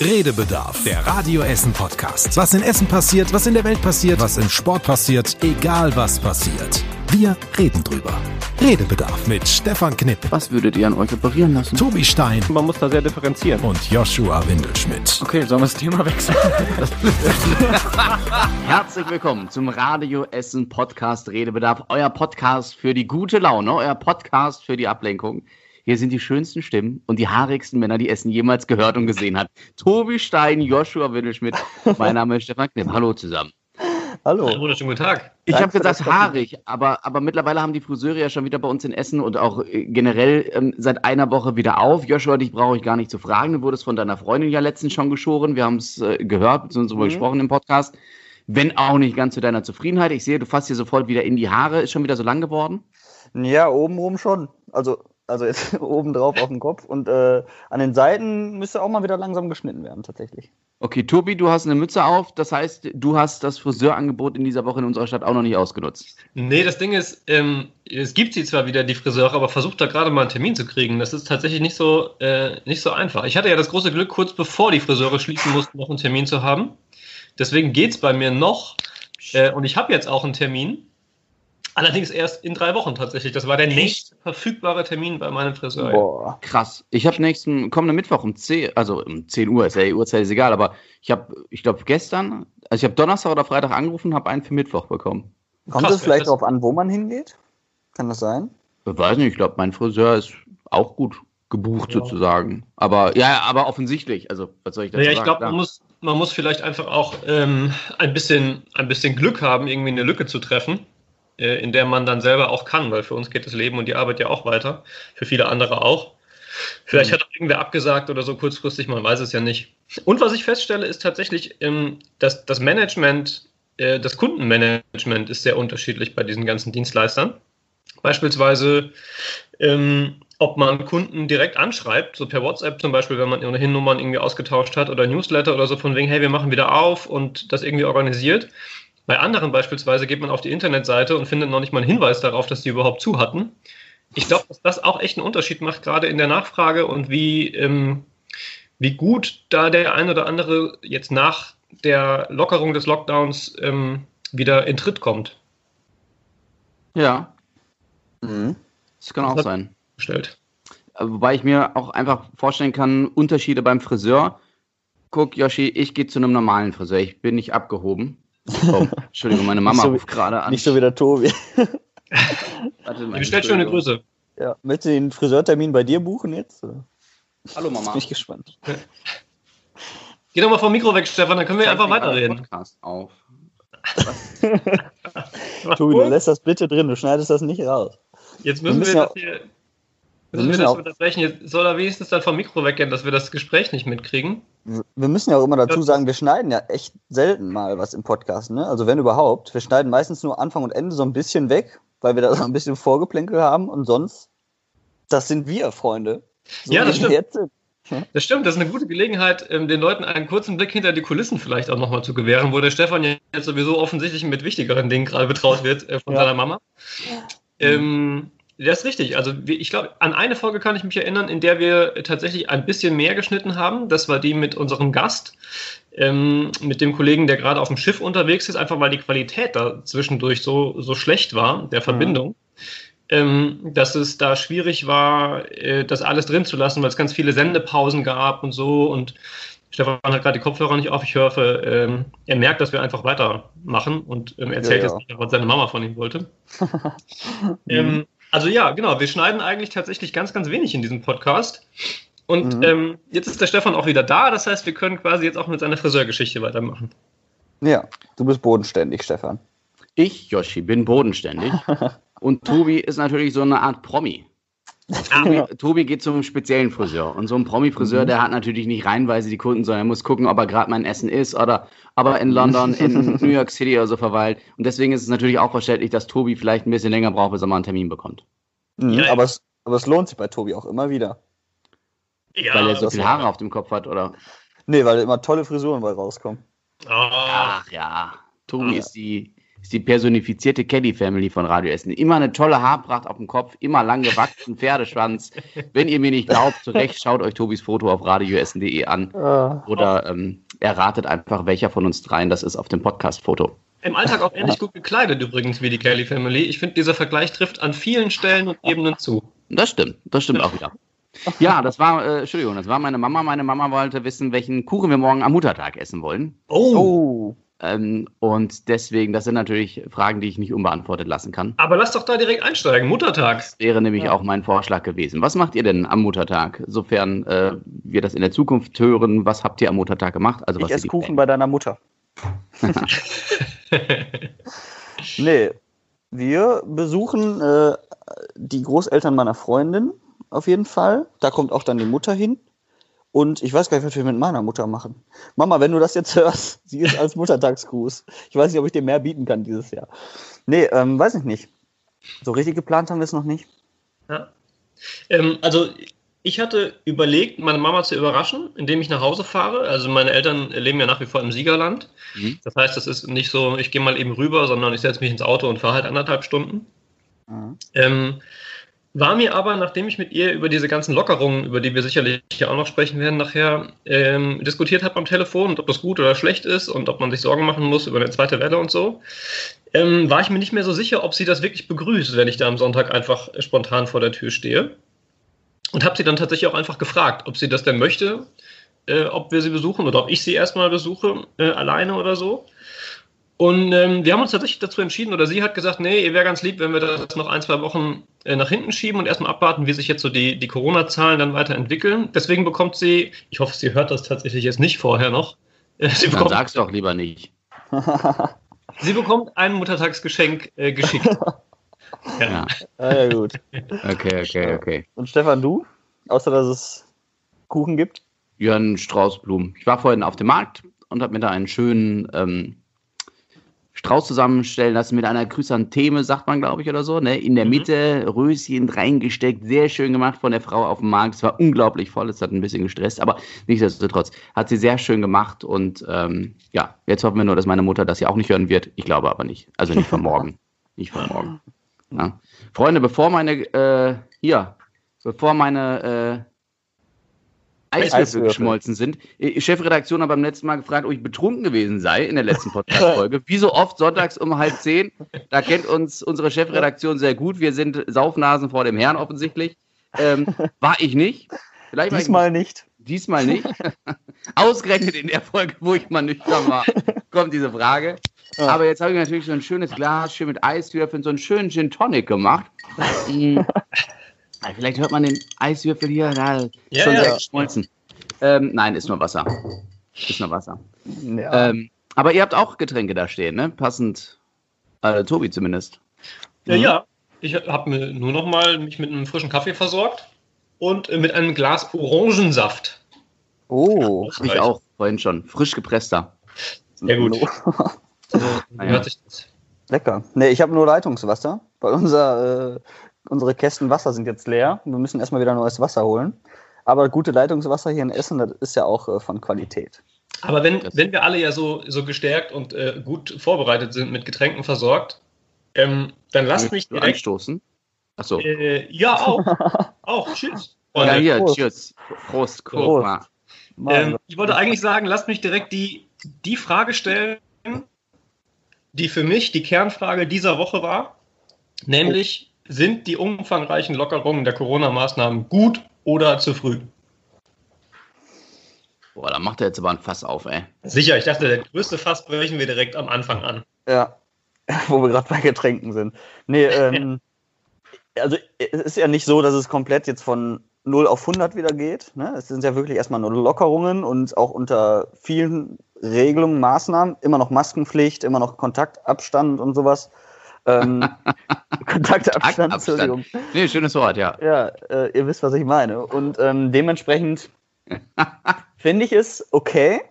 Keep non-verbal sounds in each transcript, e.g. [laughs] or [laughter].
Redebedarf, der Radio Essen Podcast. Was in Essen passiert, was in der Welt passiert, was im Sport passiert, egal was passiert. Wir reden drüber. Redebedarf mit Stefan Knipp, Was würdet ihr an euch operieren lassen? Tobi Stein Man muss da sehr differenzieren. und Joshua Windelschmidt. Okay, sollen wir das Thema wechseln? [laughs] Herzlich willkommen zum Radio Essen Podcast Redebedarf, euer Podcast für die gute Laune, euer Podcast für die Ablenkung. Hier sind die schönsten Stimmen und die haarigsten Männer, die Essen jemals gehört und gesehen hat. Tobi Stein, Joshua Windelschmidt, mein Name ist Stefan Knipp. Hallo zusammen. Hallo. Einen wunderschönen guten Tag. Ich habe gesagt haarig, aber, aber mittlerweile haben die Friseure ja schon wieder bei uns in Essen und auch äh, generell ähm, seit einer Woche wieder auf. Joshua, dich brauche ich gar nicht zu fragen. Du wurdest von deiner Freundin ja letztens schon geschoren. Wir haben es äh, gehört, beziehungsweise darüber Mhm. gesprochen im Podcast. Wenn auch nicht ganz zu deiner Zufriedenheit. Ich sehe, du fasst hier sofort wieder in die Haare. Ist schon wieder so lang geworden? Ja, oben oben schon. Also, also jetzt [laughs] oben drauf auf dem Kopf. Und äh, an den Seiten müsste auch mal wieder langsam geschnitten werden, tatsächlich. Okay, Tobi, du hast eine Mütze auf. Das heißt, du hast das Friseurangebot in dieser Woche in unserer Stadt auch noch nicht ausgenutzt. Nee, das Ding ist, ähm, es gibt sie zwar wieder, die Friseure, aber versucht da gerade mal einen Termin zu kriegen. Das ist tatsächlich nicht so, äh, nicht so einfach. Ich hatte ja das große Glück, kurz bevor die Friseure schließen mussten, noch einen Termin zu haben. Deswegen geht's bei mir noch. Äh, und ich habe jetzt auch einen Termin. Allerdings erst in drei Wochen tatsächlich. Das war der nächste verfügbare Termin bei meinem Friseur. Boah. Krass. Ich habe nächsten kommenden Mittwoch um 10, also um 10 Uhr, ist ja die Uhrzeit ist egal, aber ich habe, ich glaube gestern, also ich habe Donnerstag oder Freitag angerufen, habe einen für Mittwoch bekommen. Kommt Krass, es vielleicht darauf an, wo man hingeht? Kann das sein? Ich weiß nicht, ich glaube, mein Friseur ist auch gut gebucht Ja. sozusagen. Aber ja, aber offensichtlich, also was soll ich dazu Naja, ich sagen? glaube, Klar. man muss, man muss vielleicht einfach auch ähm, ein, bisschen, ein bisschen Glück haben, irgendwie eine Lücke zu treffen, in der man dann selber auch kann, weil für uns geht das Leben und die Arbeit ja auch weiter, für viele andere auch. Vielleicht Mhm. hat auch irgendwer abgesagt oder so kurzfristig, man weiß es ja nicht. Und was ich feststelle, ist tatsächlich, ähm, dass das Management, äh, das Kundenmanagement ist sehr unterschiedlich bei diesen ganzen Dienstleistern. Beispielsweise, ähm, ob man Kunden direkt anschreibt, so per WhatsApp zum Beispiel, wenn man ohnehin Nummern irgendwie ausgetauscht hat oder Newsletter oder so von wegen, hey, wir machen wieder auf und das irgendwie organisiert. Bei anderen beispielsweise geht man auf die Internetseite und findet noch nicht mal einen Hinweis darauf, dass die überhaupt zu hatten. Ich glaube, dass das auch echt einen Unterschied macht, gerade in der Nachfrage und wie, ähm, wie gut da der ein oder andere jetzt nach der Lockerung des Lockdowns ähm, wieder in Tritt kommt. Ja, Mhm. das kann auch Das- sein. Gestellt. Äh, Wobei ich mir auch einfach vorstellen kann, Unterschiede beim Friseur. Guck, Yoshi, ich gehe zu einem normalen Friseur. Ich bin nicht abgehoben. Oh, [laughs] Entschuldigung, meine Mama so ruft gerade an. Nicht so wie der Tobi. [laughs] Warte, meine bestellt schöne. Grüße. Ja. Möchtest du den Friseurtermin bei dir buchen jetzt? Oder? Hallo Mama. Bin ich gespannt. [laughs] Geh doch mal vom Mikro weg, Stefan, dann können wir Ich einfach weiterreden. Podcast auf. Tobi, du lässt das bitte drin, du schneidest das nicht raus. Jetzt müssen wir, müssen ja- das hier. Wir Müssen das auch- unterbrechen? Jetzt soll er wenigstens dann vom Mikro weggehen, dass wir das Gespräch nicht mitkriegen. Wir müssen ja auch immer dazu Ja. sagen, wir schneiden ja echt selten mal was im Podcast, ne? Also wenn überhaupt. Wir schneiden meistens nur Anfang und Ende so ein bisschen weg, weil wir da [laughs] so ein bisschen Vorgeplänkel haben und sonst, das sind wir, Freunde. So Ja, das stimmt. Jetzt sind. [laughs] Das stimmt, das ist eine gute Gelegenheit, ähm, den Leuten einen kurzen Blick hinter die Kulissen vielleicht auch nochmal zu gewähren, wo der Stefan ja jetzt sowieso offensichtlich mit wichtigeren Dingen gerade betraut wird äh, von Ja. seiner Mama. Ähm, das ist richtig. Also ich glaube, an eine Folge kann ich mich erinnern, in der wir tatsächlich ein bisschen mehr geschnitten haben. Das war die mit unserem Gast, ähm, mit dem Kollegen, der gerade auf dem Schiff unterwegs ist, einfach weil die Qualität da zwischendurch so, so schlecht war, der Verbindung. Ähm, dass es da schwierig war, äh, das alles drin zu lassen, weil es ganz viele Sendepausen gab und so. Und Stefan hat gerade die Kopfhörer nicht auf. Ich hoffe, ähm, er merkt, dass wir einfach weitermachen und ähm, erzählt Ja, ja. jetzt nicht, was seine Mama von ihm wollte. [laughs] ähm, also ja, genau, wir schneiden eigentlich tatsächlich ganz, ganz wenig in diesem Podcast. Und Mhm. ähm, jetzt ist der Stefan auch wieder da. Das heißt, wir können quasi jetzt auch mit seiner Friseurgeschichte weitermachen. Ja, du bist bodenständig, Stefan. Ich, Yoshi, bin bodenständig. [laughs] Und Tobi ist natürlich so eine Art Promi. Tobi, Tobi geht zum speziellen Friseur. Und so ein Promi-Friseur, Mhm. der hat natürlich nicht reihenweise die Kunden, sondern er muss gucken, ob er gerade mein Essen ist oder ob er in London, in [laughs] New York City oder so verweilt. Und deswegen ist es natürlich auch verständlich, dass Tobi vielleicht ein bisschen länger braucht, bis er mal einen Termin bekommt. Mhm, Ja, aber, es, aber es lohnt sich bei Tobi auch immer wieder. Ja, weil er so viele Haare auf dem Kopf hat, oder? Nee, weil immer tolle Frisuren bei rauskommen. Ah, Ach ja, Tobi Ah. ist die ist die personifizierte Kelly Family von Radio Essen. Immer eine tolle Haarpracht auf dem Kopf, immer lang gewachsen, Pferdeschwanz. [laughs] Wenn ihr mir nicht glaubt, zu Recht, schaut euch Tobis Foto auf radioessen.de an. Ah. Oder ähm, erratet einfach, welcher von uns dreien das ist auf dem Podcast-Foto. Im Alltag auch ähnlich gut gekleidet übrigens wie die Kelly Family. Ich finde, dieser Vergleich trifft an vielen Stellen und Ebenen zu. Das stimmt, das stimmt auch wieder. Ja, das war, äh, Entschuldigung, das war meine Mama. Meine Mama wollte wissen, welchen Kuchen wir morgen am Muttertag essen wollen. Oh. Ähm, und deswegen, das sind natürlich Fragen, die ich nicht unbeantwortet lassen kann. Aber lass doch da direkt einsteigen. Muttertag. Das wäre nämlich auch mein Vorschlag gewesen. Was macht ihr denn am Muttertag? Sofern äh, wir das in der Zukunft hören, was habt ihr am Muttertag gemacht? Also, was Ich ihr esse Kuchen bei deiner Mutter. [laughs] Nee, wir besuchen äh, die Großeltern meiner Freundin auf jeden Fall. Da kommt auch dann die Mutter hin. Und ich weiß gar nicht, was wir mit meiner Mutter machen. Mama, wenn du das jetzt hörst, [laughs] sie ist als Muttertagsgruß. Ich weiß nicht, ob ich dir mehr bieten kann dieses Jahr. Nee, ähm, weiß ich nicht. So richtig geplant haben wir es noch nicht. Ja. Ähm, also ich hatte überlegt, meine Mama zu überraschen, indem ich nach Hause fahre. Also meine Eltern leben ja nach wie vor im Siegerland. Mhm. Das heißt, es ist nicht so, ich gehe mal eben rüber, sondern ich setze mich ins Auto und fahre halt anderthalb Stunden. Mhm. Ähm, war mir aber, nachdem ich mit ihr über diese ganzen Lockerungen, über die wir sicherlich auch noch sprechen werden, nachher ähm, diskutiert habe am Telefon und ob das gut oder schlecht ist und ob man sich Sorgen machen muss über eine zweite Welle und so, ähm, war ich mir nicht mehr so sicher, ob sie das wirklich begrüßt, wenn ich da am Sonntag einfach spontan vor der Tür stehe. Und habe sie dann tatsächlich auch einfach gefragt, ob sie das denn möchte, äh, ob wir sie besuchen oder ob ich sie erstmal besuche, äh, alleine oder so. Und ähm, wir haben uns tatsächlich dazu entschieden, oder sie hat gesagt, nee, ihr wäre ganz lieb, wenn wir das noch ein, zwei Wochen äh, nach hinten schieben und erstmal abwarten, wie sich jetzt so die, die Corona-Zahlen dann weiterentwickeln. Deswegen bekommt sie, ich hoffe, sie hört das tatsächlich jetzt nicht vorher noch, äh, sie, Dann bekommt, sag's doch lieber nicht. [laughs] sie bekommt ein Muttertagsgeschenk äh, geschickt. [laughs] Ja. Ah, ja, gut. Okay, okay, okay. Und Stefan, du? Außer, dass es Kuchen gibt? Ja, ein Straußblumen. Ich war vorhin auf dem Markt und habe mir da einen schönen ähm, Strauß zusammenstellen lassen mit einer Chrysantheme, sagt man, glaube ich, oder so. Ne? In der Mhm. Mitte Röschen reingesteckt, sehr schön gemacht von der Frau auf dem Markt. Es war unglaublich voll, es hat ein bisschen gestresst, aber nichtsdestotrotz hat sie sehr schön gemacht und ähm, ja, jetzt hoffen wir nur, dass meine Mutter das ja auch nicht hören wird. Ich glaube aber nicht. Also nicht von morgen. [laughs] nicht von morgen. Ja. Freunde, bevor meine, äh, hier, bevor meine äh, Eiswürfel, geschmolzen sind. Die Chefredaktion hat beim letzten Mal gefragt, ob ich betrunken gewesen sei in der letzten Podcast-Folge. [laughs] Wie so oft sonntags um halb zehn. Da kennt uns unsere Chefredaktion sehr gut. Wir sind Saufnasen vor dem Herrn offensichtlich. Ähm, war ich nicht. Vielleicht Diesmal nicht. Diesmal nicht. [laughs] Ausgerechnet in der Folge, wo ich mal nüchtern war, kommt diese Frage. Ja. Aber jetzt habe ich natürlich so ein schönes Glas, schön mit Eiswürfeln, so einen schönen Gin Tonic gemacht. [laughs] Ah, Vielleicht hört man den Eiswürfel hier, da ist Ja, schon ja. sehr geschmolzen. Ähm, nein, ist nur Wasser. Ist nur Wasser. Ja. Ähm, aber ihr habt auch Getränke da stehen, ne? Passend. Äh, Tobi zumindest. Ja, ja. Ich habe mir nur noch mal mich mit einem frischen Kaffee versorgt und äh, mit einem Glas Orangensaft. oh. Ich auch, vorhin schon. Frisch gepresster. Sehr gut. [laughs] So, wie Naja. hört sich das? Lecker. Nee, ich habe nur Leitungswasser, weil unser, äh, unsere Kästen Wasser sind jetzt leer. Wir müssen erstmal wieder neues Wasser holen. Aber gute Leitungswasser hier in Essen, das ist ja auch äh, von Qualität. Aber wenn, wenn wir alle ja so, so gestärkt und äh, gut vorbereitet sind, mit Getränken versorgt, ähm, dann lasst mich direkt. anstoßen. Achso. Äh, ja, auch. auch. Tschüss. [laughs] Ja, hier, Prost. cheers. Prost, Prost. mal. Ähm, ich wollte eigentlich sagen, lasst mich direkt die, die Frage stellen, die für mich die Kernfrage dieser Woche war. Nämlich, sind die umfangreichen Lockerungen der Corona-Maßnahmen gut oder zu früh? Boah, da macht er jetzt aber ein Fass auf, ey. Sicher, ich dachte, der größte Fass brechen wir direkt am Anfang an. Ja, [laughs] wo wir gerade bei Getränken sind. Nee, ähm, [laughs] also es ist ja nicht so, dass es komplett jetzt von 0 auf 100 wieder geht. Ne? Es sind ja wirklich erstmal nur Lockerungen und auch unter vielen Regelungen, Maßnahmen, immer noch Maskenpflicht, immer noch Kontaktabstand und sowas. Ähm, [laughs] Kontaktabstand, Entschuldigung. Nee, schönes Wort, ja. Ja, äh, ihr wisst, was ich meine. Und ähm, dementsprechend [laughs] finde ich es okay.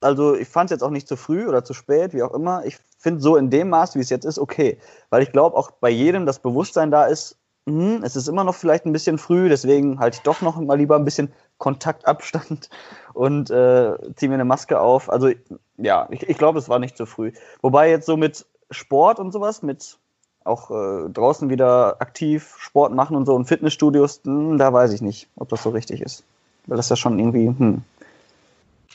Also ich fand es jetzt auch nicht zu früh oder zu spät, wie auch immer. Ich finde so in dem Maß, wie es jetzt ist, okay. Weil ich glaube, auch bei jedem das Bewusstsein da ist, hm, es ist immer noch vielleicht ein bisschen früh, deswegen halte ich doch noch mal lieber ein bisschen Kontaktabstand [laughs] und äh, ziehe mir eine Maske auf. Also ja, ich, ich glaube, es war nicht zu früh. Wobei jetzt so mit Sport und sowas, mit auch äh, draußen wieder aktiv Sport machen und so und Fitnessstudios, mh, hm, da weiß ich nicht, ob das so richtig ist. Weil das ja schon irgendwie, hm.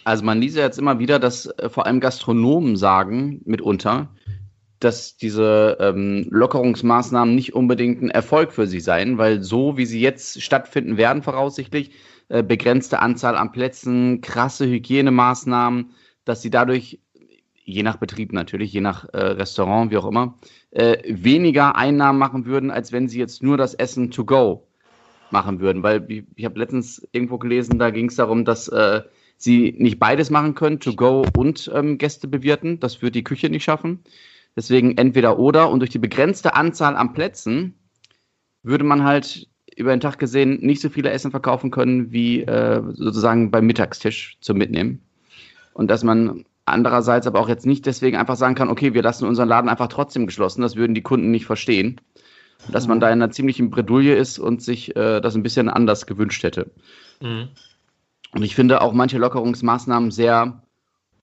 Also man liest ja jetzt immer wieder, dass äh, vor allem Gastronomen sagen, mitunter, dass diese ähm, Lockerungsmaßnahmen nicht unbedingt ein Erfolg für sie seien, weil so wie sie jetzt stattfinden werden, voraussichtlich, äh, begrenzte Anzahl an Plätzen, krasse Hygienemaßnahmen, dass sie dadurch, je nach Betrieb natürlich, je nach äh, Restaurant, wie auch immer, äh, weniger Einnahmen machen würden, als wenn sie jetzt nur das Essen to go machen würden. Weil ich, ich habe letztens irgendwo gelesen, da ging es darum, dass äh, sie nicht beides machen können, to go und ähm, Gäste bewirten. Das würde die Küche nicht schaffen. Deswegen entweder oder. Und durch die begrenzte Anzahl an Plätzen würde man halt über den Tag gesehen nicht so viele Essen verkaufen können wie äh, sozusagen beim Mittagstisch zum Mitnehmen. Und dass man andererseits aber auch jetzt nicht deswegen einfach sagen kann, okay, wir lassen unseren Laden einfach trotzdem geschlossen, das würden die Kunden nicht verstehen. Dass man da in einer ziemlichen Bredouille ist und sich äh, das ein bisschen anders gewünscht hätte. Mhm. Und ich finde auch manche Lockerungsmaßnahmen sehr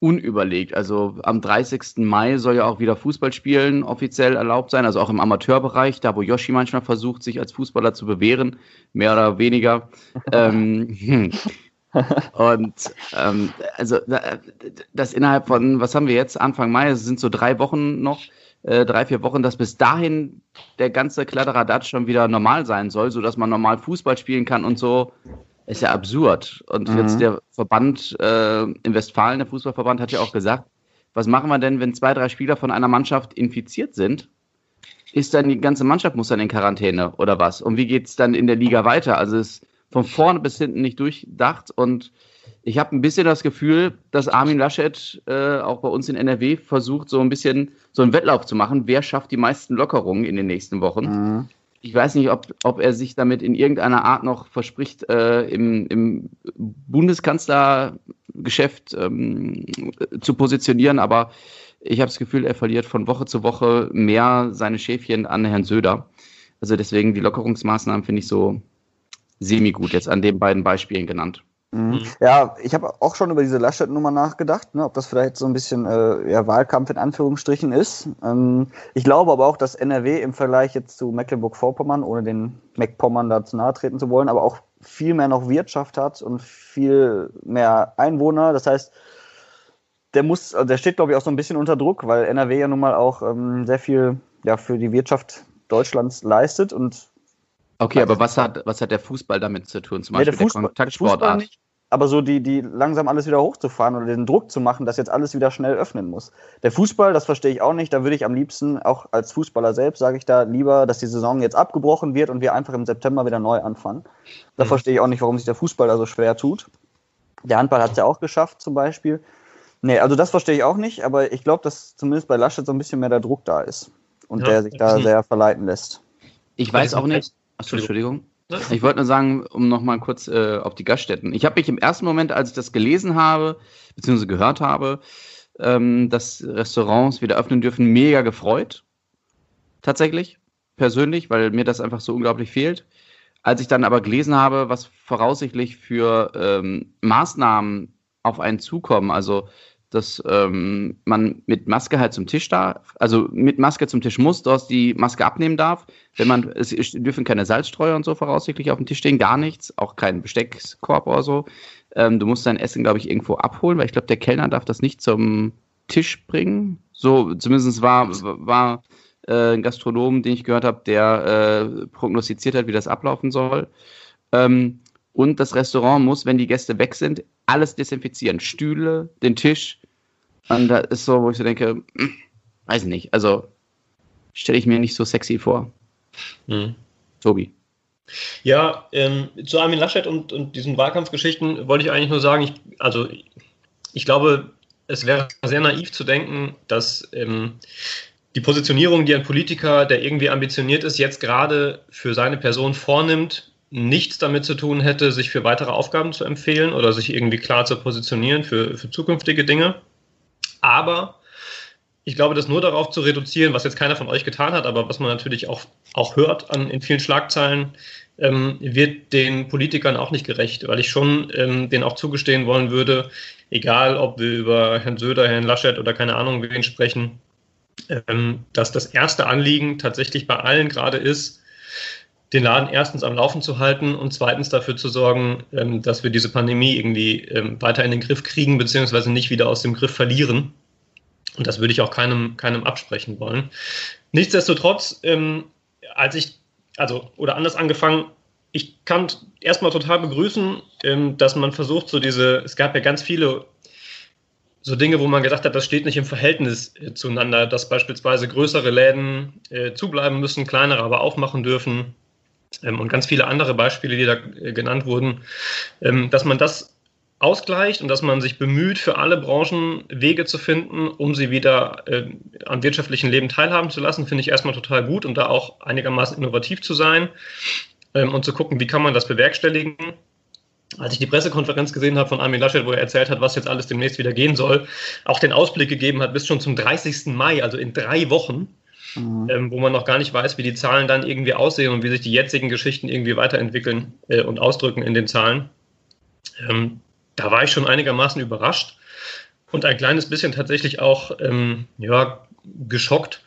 unüberlegt. Also am 30. Mai soll ja auch wieder Fußballspielen offiziell erlaubt sein, also auch im Amateurbereich, da wo Yoshi manchmal versucht, sich als Fußballer zu bewähren, mehr oder weniger. [laughs] ähm, hm. Und ähm, also das innerhalb von, was haben wir jetzt, Anfang Mai, es sind so drei Wochen noch, äh, drei, vier Wochen, dass bis dahin der ganze Kladderadatsch schon wieder normal sein soll, sodass man normal Fußball spielen kann und so ist ja absurd. Und mhm. jetzt der Verband äh, in Westfalen, der Fußballverband, hat ja auch gesagt, was machen wir denn, wenn zwei, drei Spieler von einer Mannschaft infiziert sind? Ist dann die ganze Mannschaft muss dann in Quarantäne oder was? Und wie geht es dann in der Liga weiter? Also es ist von vorne bis hinten nicht durchdacht und ich habe ein bisschen das Gefühl, dass Armin Laschet äh, auch bei uns in NRW versucht, so ein bisschen so einen Wettlauf zu machen. Wer schafft die meisten Lockerungen in den nächsten Wochen? Mhm ich weiß nicht, ob, ob er sich damit in irgendeiner Art noch verspricht, äh, im, im Bundeskanzlergeschäft ähm, zu positionieren, aber ich habe das Gefühl, er verliert von Woche zu Woche mehr seine Schäfchen an Herrn Söder. Also deswegen die Lockerungsmaßnahmen finde ich so semi-gut, jetzt an den beiden Beispielen genannt. Mhm. mhm. Ja, ich habe auch schon über diese Laschet-Nummer nachgedacht, ne, ob das vielleicht so ein bisschen äh, ja, Wahlkampf in Anführungsstrichen ist. Ähm, ich glaube aber auch, dass NRW im Vergleich jetzt zu Mecklenburg-Vorpommern, ohne den MacPommern da zu nahe treten zu wollen, aber auch viel mehr noch Wirtschaft hat und viel mehr Einwohner. Das heißt, der muss, also der steht, glaube ich, auch so ein bisschen unter Druck, weil NRW ja nun mal auch ähm, sehr viel ja, für die Wirtschaft Deutschlands leistet und Okay, aber was hat, was hat der Fußball damit zu tun? Zum Beispiel der, Fußball, der Kontaktsportart? Nicht, aber so die, die langsam alles wieder hochzufahren oder den Druck zu machen, dass jetzt alles wieder schnell öffnen muss. Der Fußball, das verstehe ich auch nicht. Da würde ich am liebsten, auch als Fußballer selbst, sage ich da lieber, dass die Saison jetzt abgebrochen wird und wir einfach im September wieder neu anfangen. Da mhm. verstehe ich auch nicht, warum sich der Fußball da so schwer tut. Der Handball hat es ja auch geschafft, zum Beispiel. Nee, also das verstehe ich auch nicht, aber ich glaube, dass zumindest bei Laschet so ein bisschen mehr der Druck da ist und ja, der sich da sehr verleiten lässt. Ich weiß auch nicht. Achso, Entschuldigung. Ich wollte nur sagen, um nochmal kurz äh, auf die Gaststätten. Ich habe mich im ersten Moment, als ich das gelesen habe, beziehungsweise gehört habe, ähm, dass Restaurants wieder öffnen dürfen, mega gefreut. Tatsächlich, persönlich, weil mir das einfach so unglaublich fehlt. Als ich dann aber gelesen habe, was voraussichtlich für ähm, Maßnahmen auf einen zukommen, also dass ähm, man mit Maske halt zum Tisch darf, also mit Maske zum Tisch muss, dass die Maske abnehmen darf. Wenn man, es dürfen keine Salzstreuer und so voraussichtlich auf dem Tisch stehen, gar nichts, auch kein Besteckkorb oder so. Ähm, du musst dein Essen, glaube ich, irgendwo abholen, weil ich glaube, der Kellner darf das nicht zum Tisch bringen. So, zumindest war, war äh, ein Gastronom, den ich gehört habe, der äh, prognostiziert hat, wie das ablaufen soll. Ähm, und das Restaurant muss, wenn die Gäste weg sind, alles desinfizieren. Stühle, den Tisch. Und da ist so, wo ich so denke, hm, weiß nicht. Also stelle ich mir nicht so sexy vor. Mhm. Tobi. Ja, ähm, zu Armin Laschet und, und diesen Wahlkampfgeschichten wollte ich eigentlich nur sagen, ich, also ich glaube, es wäre sehr naiv zu denken, dass ähm, die Positionierung, die ein Politiker, der irgendwie ambitioniert ist, jetzt gerade für seine Person vornimmt, nichts damit zu tun hätte, sich für weitere Aufgaben zu empfehlen oder sich irgendwie klar zu positionieren für, für zukünftige Dinge. Aber ich glaube, das nur darauf zu reduzieren, was jetzt keiner von euch getan hat, aber was man natürlich auch, auch hört an, in vielen Schlagzeilen, ähm, wird den Politikern auch nicht gerecht, weil ich schon ähm, denen auch zugestehen wollen würde, egal ob wir über Herrn Söder, Herrn Laschet oder keine Ahnung wen sprechen, ähm, dass das erste Anliegen tatsächlich bei allen gerade ist, den Laden erstens am Laufen zu halten und zweitens dafür zu sorgen, ähm, dass wir diese Pandemie irgendwie ähm, weiter in den Griff kriegen, beziehungsweise nicht wieder aus dem Griff verlieren. Und das würde ich auch keinem, keinem absprechen wollen. Nichtsdestotrotz, ähm, als ich, also, oder anders angefangen, ich kann erstmal total begrüßen, dass man versucht, so diese, es gab ja ganz viele so Dinge, wo man gedacht hat, das steht nicht im Verhältnis äh, zueinander, dass beispielsweise größere Läden äh, zubleiben müssen, kleinere aber aufmachen dürfen und ganz viele andere Beispiele, die da äh, genannt wurden, ähm, dass man das ausgleicht und dass man sich bemüht, für alle Branchen Wege zu finden, um sie wieder äh, am wirtschaftlichen Leben teilhaben zu lassen, finde ich erstmal total gut und da auch einigermaßen innovativ zu sein ähm, und zu gucken, wie kann man das bewerkstelligen. Als ich die Pressekonferenz gesehen habe von Armin Laschet, wo er erzählt hat, was jetzt alles demnächst wieder gehen soll, auch den Ausblick gegeben hat bis schon zum 30. Mai, also in drei Wochen, mhm. ähm, wo man noch gar nicht weiß, wie die Zahlen dann irgendwie aussehen und wie sich die jetzigen Geschichten irgendwie weiterentwickeln äh, und ausdrücken in den Zahlen. Ähm, da war ich schon einigermaßen überrascht und ein kleines bisschen tatsächlich auch ähm, ja, geschockt,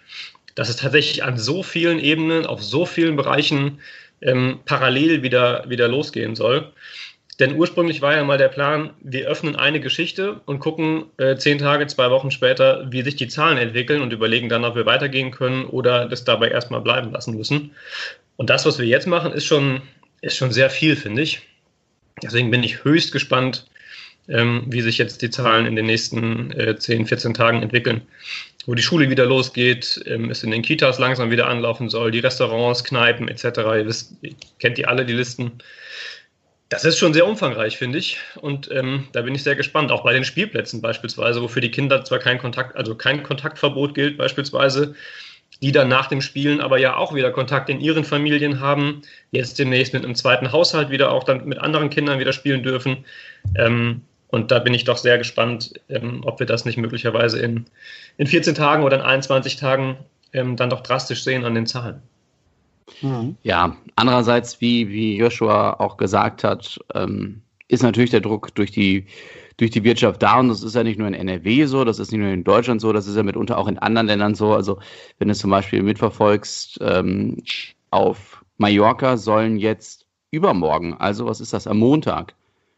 dass es tatsächlich an so vielen Ebenen, auf so vielen Bereichen ähm, parallel wieder, wieder losgehen soll. Denn ursprünglich war ja mal der Plan, wir öffnen eine Geschichte und gucken äh, zehn Tage, zwei Wochen später, wie sich die Zahlen entwickeln und überlegen dann, ob wir weitergehen können oder das dabei erstmal bleiben lassen müssen. Und das, was wir jetzt machen, ist schon, ist schon sehr viel, finde ich. Deswegen bin ich höchst gespannt, ähm, wie sich jetzt die Zahlen in den nächsten äh, 10, 14 Tagen entwickeln. Wo die Schule wieder losgeht, ähm, es in den Kitas langsam wieder anlaufen soll, die Restaurants, Kneipen etc. Ihr, wisst, ihr kennt die alle, die Listen. Das ist schon sehr umfangreich, finde ich. Und ähm, da bin ich sehr gespannt. Auch bei den Spielplätzen beispielsweise, wo für die Kinder zwar kein Kontakt, also kein Kontaktverbot gilt, beispielsweise, die dann nach dem Spielen aber ja auch wieder Kontakt in ihren Familien haben, jetzt demnächst mit einem zweiten Haushalt wieder auch dann mit anderen Kindern wieder spielen dürfen. Ähm, und da bin ich doch sehr gespannt, ähm, ob wir das nicht möglicherweise in, in 14 Tagen oder in 21 Tagen ähm, dann doch drastisch sehen an den Zahlen. Mhm. Ja, andererseits, wie, wie Joshua auch gesagt hat, ähm, ist natürlich der Druck durch die, durch die Wirtschaft da und das ist ja nicht nur in NRW so, das ist nicht nur in Deutschland so, das ist ja mitunter auch in anderen Ländern so. Also wenn du zum Beispiel mitverfolgst, ähm, auf Mallorca sollen jetzt übermorgen, also was ist das, am Montag,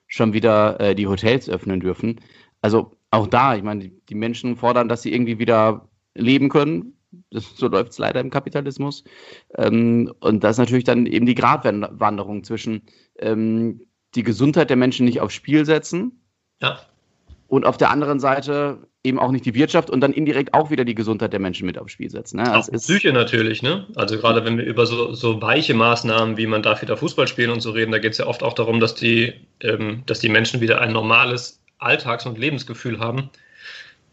schon wieder äh, die Hotels öffnen dürfen. Also auch da, ich meine, die, die Menschen fordern, dass sie irgendwie wieder leben können. Das, so läuft es leider im Kapitalismus. Ähm, und das ist natürlich dann eben die Gratwanderung zwischen ähm, die Gesundheit der Menschen nicht aufs Spiel setzen. Ja. Und auf der anderen Seite eben auch nicht die Wirtschaft und dann indirekt auch wieder die Gesundheit der Menschen mit aufs Spiel setzen. Ne? Auch Psyche natürlich, ne? Also gerade wenn wir über so, so weiche Maßnahmen, wie man darf wieder Fußball spielen und so reden, da geht es ja oft auch darum, dass die, ähm, dass die Menschen wieder ein normales Alltags- und Lebensgefühl haben.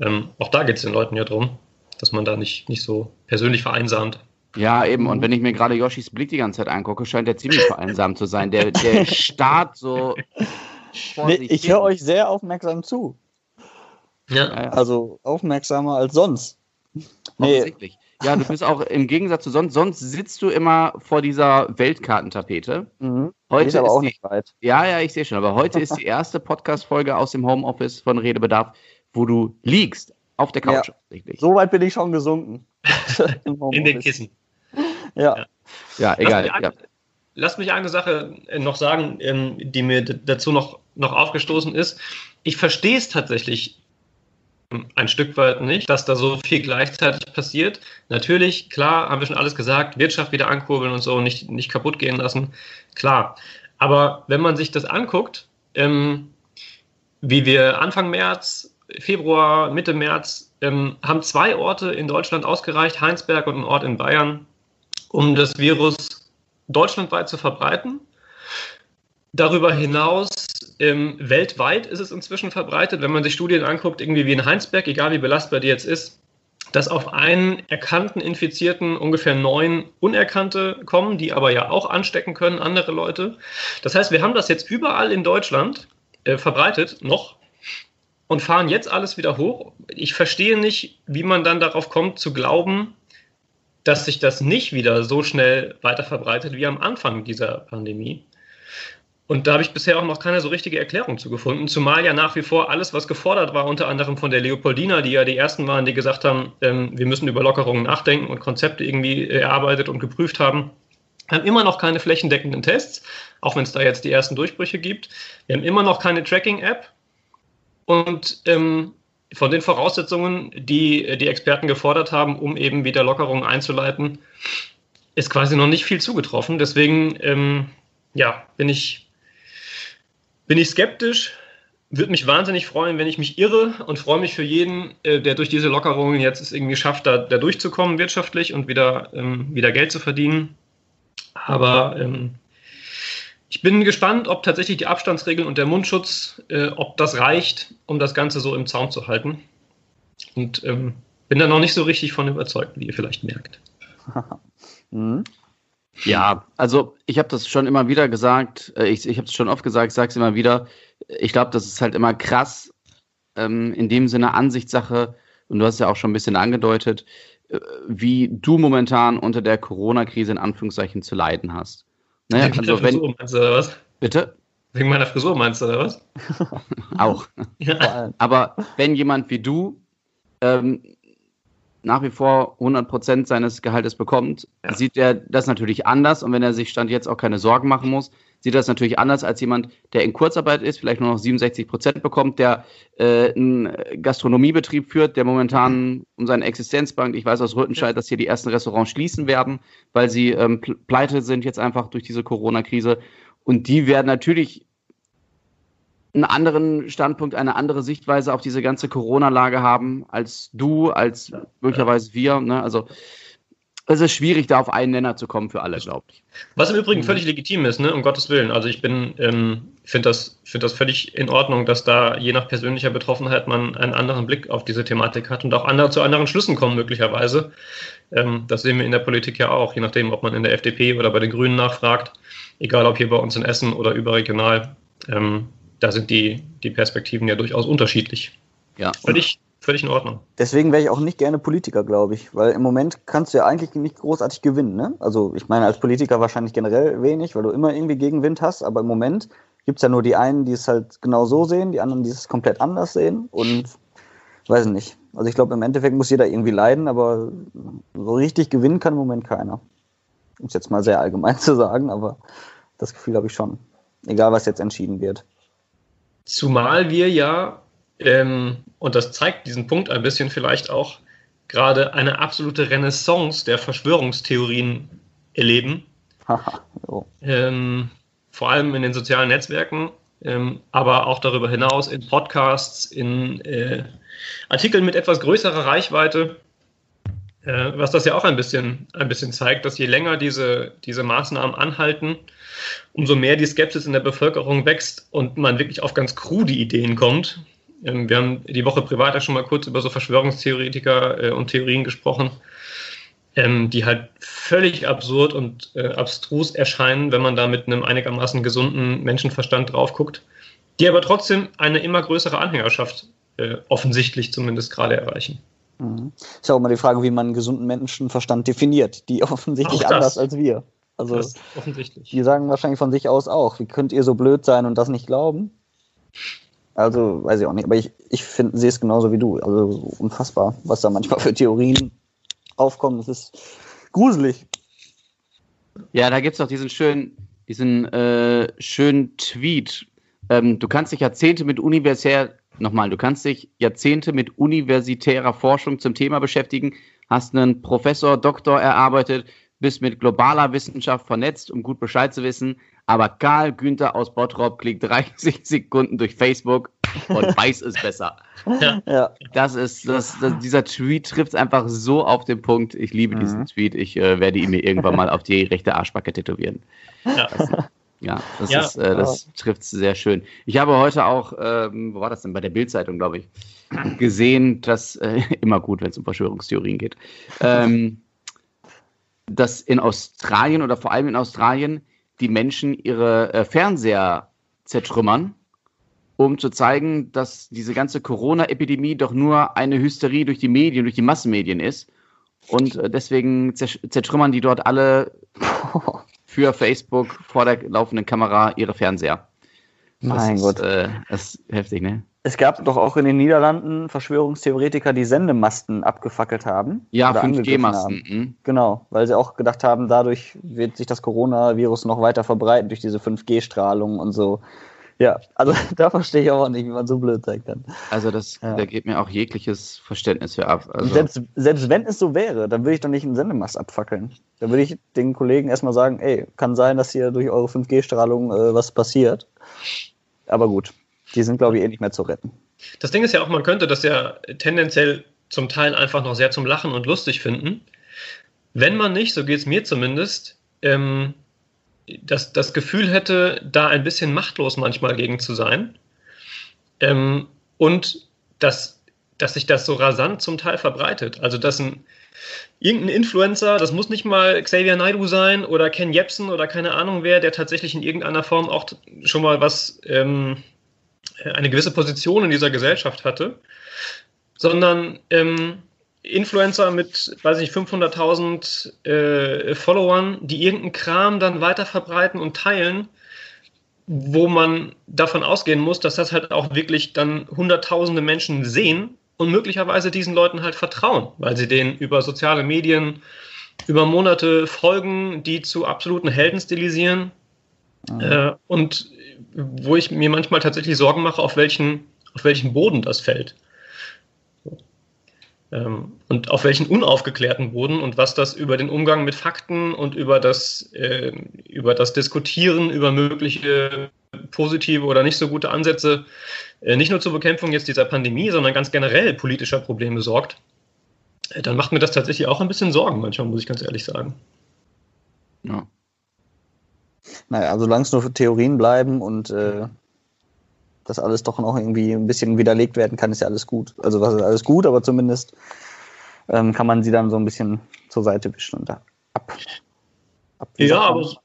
Ähm, auch da geht es den Leuten ja darum, dass man da nicht, nicht so persönlich vereinsamt. Ja, eben. Und wenn ich mir gerade Yoshis Blick die ganze Zeit angucke, scheint er ziemlich vereinsamt zu sein. Der, der [laughs] starrt so. Nee, ich höre euch sehr aufmerksam zu. Ja. Also aufmerksamer als sonst. Nee. Ja, du bist auch im Gegensatz zu sonst, sonst sitzt du immer vor dieser Weltkartentapete. Mhm. Heute ist aber ist auch die, nicht weit. Ja, ja, ich sehe schon. Aber heute ist die erste Podcast-Folge aus dem Homeoffice von Redebedarf, wo du liegst auf der Couch. Ja. So weit bin ich schon gesunken. [laughs] In den Kissen. Ja. Ja, egal. Lass mich, ja. lass mich eine Sache äh, noch sagen, ähm, die mir dazu noch, noch aufgestoßen ist. Ich verstehe es tatsächlich ein Stück weit nicht, dass da so viel gleichzeitig passiert. Natürlich, klar, haben wir schon alles gesagt, Wirtschaft wieder ankurbeln und so, nicht, nicht kaputt gehen lassen, klar. Aber wenn man sich das anguckt, ähm, wie wir Anfang März, Februar, Mitte März, ähm, haben zwei Orte in Deutschland ausgereicht, Heinsberg und ein Ort in Bayern, um das Virus deutschlandweit zu verbreiten. Darüber hinaus ähm, weltweit ist es inzwischen verbreitet, wenn man sich Studien anguckt, irgendwie wie in Heinsberg, egal wie belastbar die jetzt ist, dass auf einen erkannten Infizierten ungefähr neun Unerkannte kommen, die aber ja auch anstecken können, andere Leute. Das heißt, wir haben das jetzt überall in Deutschland äh, verbreitet, noch, und fahren jetzt alles wieder hoch. Ich verstehe nicht, wie man dann darauf kommt zu glauben, dass sich das nicht wieder so schnell weiter verbreitet wie am Anfang dieser Pandemie. Und da habe ich bisher auch noch keine so richtige Erklärung zu gefunden, zumal ja nach wie vor alles, was gefordert war, unter anderem von der Leopoldina, die ja die ersten waren, die gesagt haben, ähm, wir müssen über Lockerungen nachdenken und Konzepte irgendwie erarbeitet und geprüft haben, haben immer noch keine flächendeckenden Tests, auch wenn es da jetzt die ersten Durchbrüche gibt. Wir haben immer noch keine Tracking-App. Und ähm, von den Voraussetzungen, die die Experten gefordert haben, um eben wieder Lockerungen einzuleiten, ist quasi noch nicht viel zugetroffen. Deswegen ähm, ja, bin ich bin ich skeptisch, würde mich wahnsinnig freuen, wenn ich mich irre und freue mich für jeden, äh, der durch diese Lockerungen jetzt es irgendwie schafft, da, da durchzukommen wirtschaftlich und wieder, ähm, wieder Geld zu verdienen. Aber ähm, ich bin gespannt, ob tatsächlich die Abstandsregeln und der Mundschutz, äh, ob das reicht, um das Ganze so im Zaum zu halten. Und ähm, bin da noch nicht so richtig von überzeugt, wie ihr vielleicht merkt. [laughs] mhm. Ja, also ich habe das schon immer wieder gesagt, äh, ich, ich habe es schon oft gesagt, ich sage es immer wieder, ich glaube, das ist halt immer krass, ähm, in dem Sinne Ansichtssache, und du hast ja auch schon ein bisschen angedeutet, äh, wie du momentan unter der Corona-Krise in Anführungszeichen zu leiden hast. Ne? Wegen also, wenn, Frisur meinst du, oder was? Bitte? Wegen meiner Frisur meinst du, oder was? [laughs] auch. Ja. Aber wenn jemand wie du ähm, nach wie vor 100% seines Gehaltes bekommt, ja. sieht er das natürlich anders. Und wenn er sich Stand jetzt auch keine Sorgen machen muss, sieht das natürlich anders als jemand, der in Kurzarbeit ist, vielleicht nur noch 67% bekommt, der äh, einen Gastronomiebetrieb führt, der momentan um seine Existenz bangt. Ich weiß aus Rüttenscheid, dass hier die ersten Restaurants schließen werden, weil sie ähm, pleite sind jetzt einfach durch diese Corona-Krise. Und die werden natürlich einen anderen Standpunkt, eine andere Sichtweise auf diese ganze Corona-Lage haben als du, als möglicherweise wir. Ne? Also es ist schwierig, da auf einen Nenner zu kommen für alle, glaube ich. Was im Übrigen mhm. völlig legitim ist, ne? um Gottes Willen. Also ich bin, ähm, finde das, find das völlig in Ordnung, dass da je nach persönlicher Betroffenheit man einen anderen Blick auf diese Thematik hat und auch andere, zu anderen Schlüssen kommen möglicherweise. Ähm, das sehen wir in der Politik ja auch, je nachdem, ob man in der FDP oder bei den Grünen nachfragt, egal ob hier bei uns in Essen oder überregional. Ähm, da sind die, die Perspektiven ja durchaus unterschiedlich. Ja. Völlig, völlig in Ordnung. Deswegen wäre ich auch nicht gerne Politiker, glaube ich, weil im Moment kannst du ja eigentlich nicht großartig gewinnen. Ne? Also ich meine, als Politiker wahrscheinlich generell wenig, weil du immer irgendwie Gegenwind hast, aber im Moment gibt es ja nur die einen, die es halt genau so sehen, die anderen, die es komplett anders sehen und weiß nicht. Also ich glaube, im Endeffekt muss jeder irgendwie leiden, aber so richtig gewinnen kann im Moment keiner. Um es jetzt mal sehr allgemein [laughs] zu sagen, aber das Gefühl habe ich schon. Egal, was jetzt entschieden wird. Zumal wir ja, ähm, und das zeigt diesen Punkt ein bisschen vielleicht auch, gerade eine absolute Renaissance der Verschwörungstheorien erleben. oh. ähm, vor allem in den sozialen Netzwerken, ähm, aber auch darüber hinaus in Podcasts, in äh, Artikeln mit etwas größerer Reichweite. Äh, was das ja auch ein bisschen, ein bisschen zeigt, dass je länger diese, diese Maßnahmen anhalten, umso mehr die Skepsis in der Bevölkerung wächst und man wirklich auf ganz krude Ideen kommt. Ähm, wir haben die Woche privat ja schon mal kurz über so Verschwörungstheoretiker äh, und Theorien gesprochen, ähm, die halt völlig absurd und äh, abstrus erscheinen, wenn man da mit einem einigermaßen gesunden Menschenverstand drauf guckt, die aber trotzdem eine immer größere Anhängerschaft äh, offensichtlich zumindest gerade erreichen. Mhm. Ist ja auch immer die Frage, wie man einen gesunden Menschenverstand definiert. Die [laughs] offensichtlich anders als wir. Also das offensichtlich. Die sagen wahrscheinlich von sich aus auch, wie könnt ihr so blöd sein und das nicht glauben? Also, weiß ich auch nicht, aber ich, ich sehe es genauso wie du. Also unfassbar, was da manchmal für Theorien aufkommen. Das ist gruselig. Ja, da gibt es doch diesen schönen, diesen äh, schönen Tweet. Ähm, du kannst dich Jahrzehnte mit universitär, nochmal, du kannst dich Jahrzehnte mit universitärer Forschung zum Thema beschäftigen, hast einen Professor, Doktor erarbeitet, bist mit globaler Wissenschaft vernetzt, um gut Bescheid zu wissen. Aber Karl Günther aus Bottrop klickt 30 Sekunden durch Facebook und [laughs] weiß es besser. Ja. Das ist, das, das, dieser Tweet trifft einfach so auf den Punkt. Ich liebe mhm. diesen Tweet. Ich äh, werde ihn mir irgendwann mal auf die rechte Arschbacke tätowieren. Ja. Das, ja, das, ja. Ist, äh, das trifft sehr schön. Ich habe heute auch, ähm, wo war das denn? Bei der Bildzeitung, glaube ich, gesehen, dass äh, [laughs] immer gut, wenn es um Verschwörungstheorien geht. Ähm, dass in Australien oder vor allem in Australien die Menschen ihre äh, Fernseher zertrümmern, um zu zeigen, dass diese ganze Corona-Epidemie doch nur eine Hysterie durch die Medien, durch die Massenmedien ist. Und äh, deswegen zertrümmern die dort alle [laughs] für Facebook vor der laufenden Kamera ihre Fernseher. Mein das Gott. Ist, äh, das ist heftig, ne? Es gab doch auch in den Niederlanden Verschwörungstheoretiker, die Sendemasten abgefackelt haben. Ja, oder angegriffen 5G-Masten. haben. mhm. Genau, weil sie auch gedacht haben, dadurch wird sich das Coronavirus noch weiter verbreiten durch diese 5G-Strahlung und so. Ja, also [laughs] da verstehe ich auch nicht, wie man so blöd sein kann. Also das, Ja. da geht mir auch jegliches Verständnis für ab. Also, Selbst, selbst wenn es so wäre, dann würde ich doch nicht einen Sendemast abfackeln. Dann würde ich den Kollegen erstmal sagen, ey, kann sein, dass hier durch eure 5G-Strahlung äh, was passiert. Aber gut, die sind, glaube ich, eh nicht mehr zu retten. Das Ding ist ja auch, man könnte das ja tendenziell zum Teil einfach noch sehr zum Lachen und lustig finden. Wenn man nicht, so geht es mir zumindest, ähm, das, das Gefühl hätte, da ein bisschen machtlos manchmal gegen zu sein. Ähm, und dass, dass sich das so rasant zum Teil verbreitet. Also, dass ein irgendein Influencer, das muss nicht mal Xavier Naidoo sein oder Ken Jebsen oder keine Ahnung wer, der tatsächlich in irgendeiner Form auch schon mal was, ähm, eine gewisse Position in dieser Gesellschaft hatte, sondern ähm, Influencer mit, weiß ich nicht, 500.000 äh, Followern, die irgendeinen Kram dann weiter verbreiten und teilen, wo man davon ausgehen muss, dass das halt auch wirklich dann hunderttausende Menschen sehen und möglicherweise diesen Leuten halt vertrauen, weil sie denen über soziale Medien über Monate folgen, die zu absoluten Helden stilisieren. Äh, und wo ich mir manchmal tatsächlich Sorgen mache, auf welchen, auf welchen Boden das fällt. Ähm, und auf welchen unaufgeklärten Boden und was das über den Umgang mit Fakten und über das, äh, über das Diskutieren über mögliche positive oder nicht so gute Ansätze, äh, nicht nur zur Bekämpfung jetzt dieser Pandemie, sondern ganz generell politischer Probleme sorgt, äh, dann macht mir das tatsächlich auch ein bisschen Sorgen manchmal, muss ich ganz ehrlich sagen. ja. Naja, solange es nur für Theorien bleiben und äh, das alles doch noch irgendwie ein bisschen widerlegt werden kann, ist ja alles gut. Also was ist alles gut, aber zumindest ähm, kann man sie dann so ein bisschen zur Seite wischen und da ab. ab Ja, aber.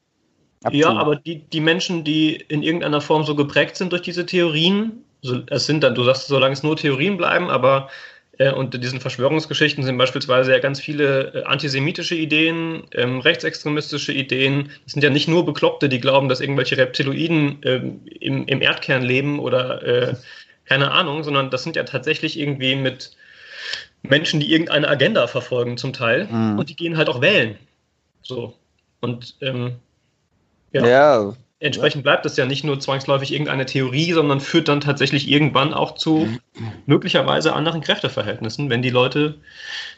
Ja, aber die, die Menschen, die in irgendeiner Form so geprägt sind durch diese Theorien, so, es sind dann, du sagst, solange es nur Theorien bleiben, aber äh, unter diesen Verschwörungsgeschichten sind beispielsweise ja ganz viele äh, antisemitische Ideen, ähm, rechtsextremistische Ideen. Das sind ja nicht nur Bekloppte, die glauben, dass irgendwelche Reptiloiden ähm, im, im Erdkern leben oder äh, keine Ahnung, sondern das sind ja tatsächlich irgendwie mit Menschen, die irgendeine Agenda verfolgen zum Teil Mhm. und die gehen halt auch wählen. So. Und ähm, ja. ja, Entsprechend bleibt es ja nicht nur zwangsläufig irgendeine Theorie, sondern führt dann tatsächlich irgendwann auch zu möglicherweise anderen Kräfteverhältnissen, wenn die Leute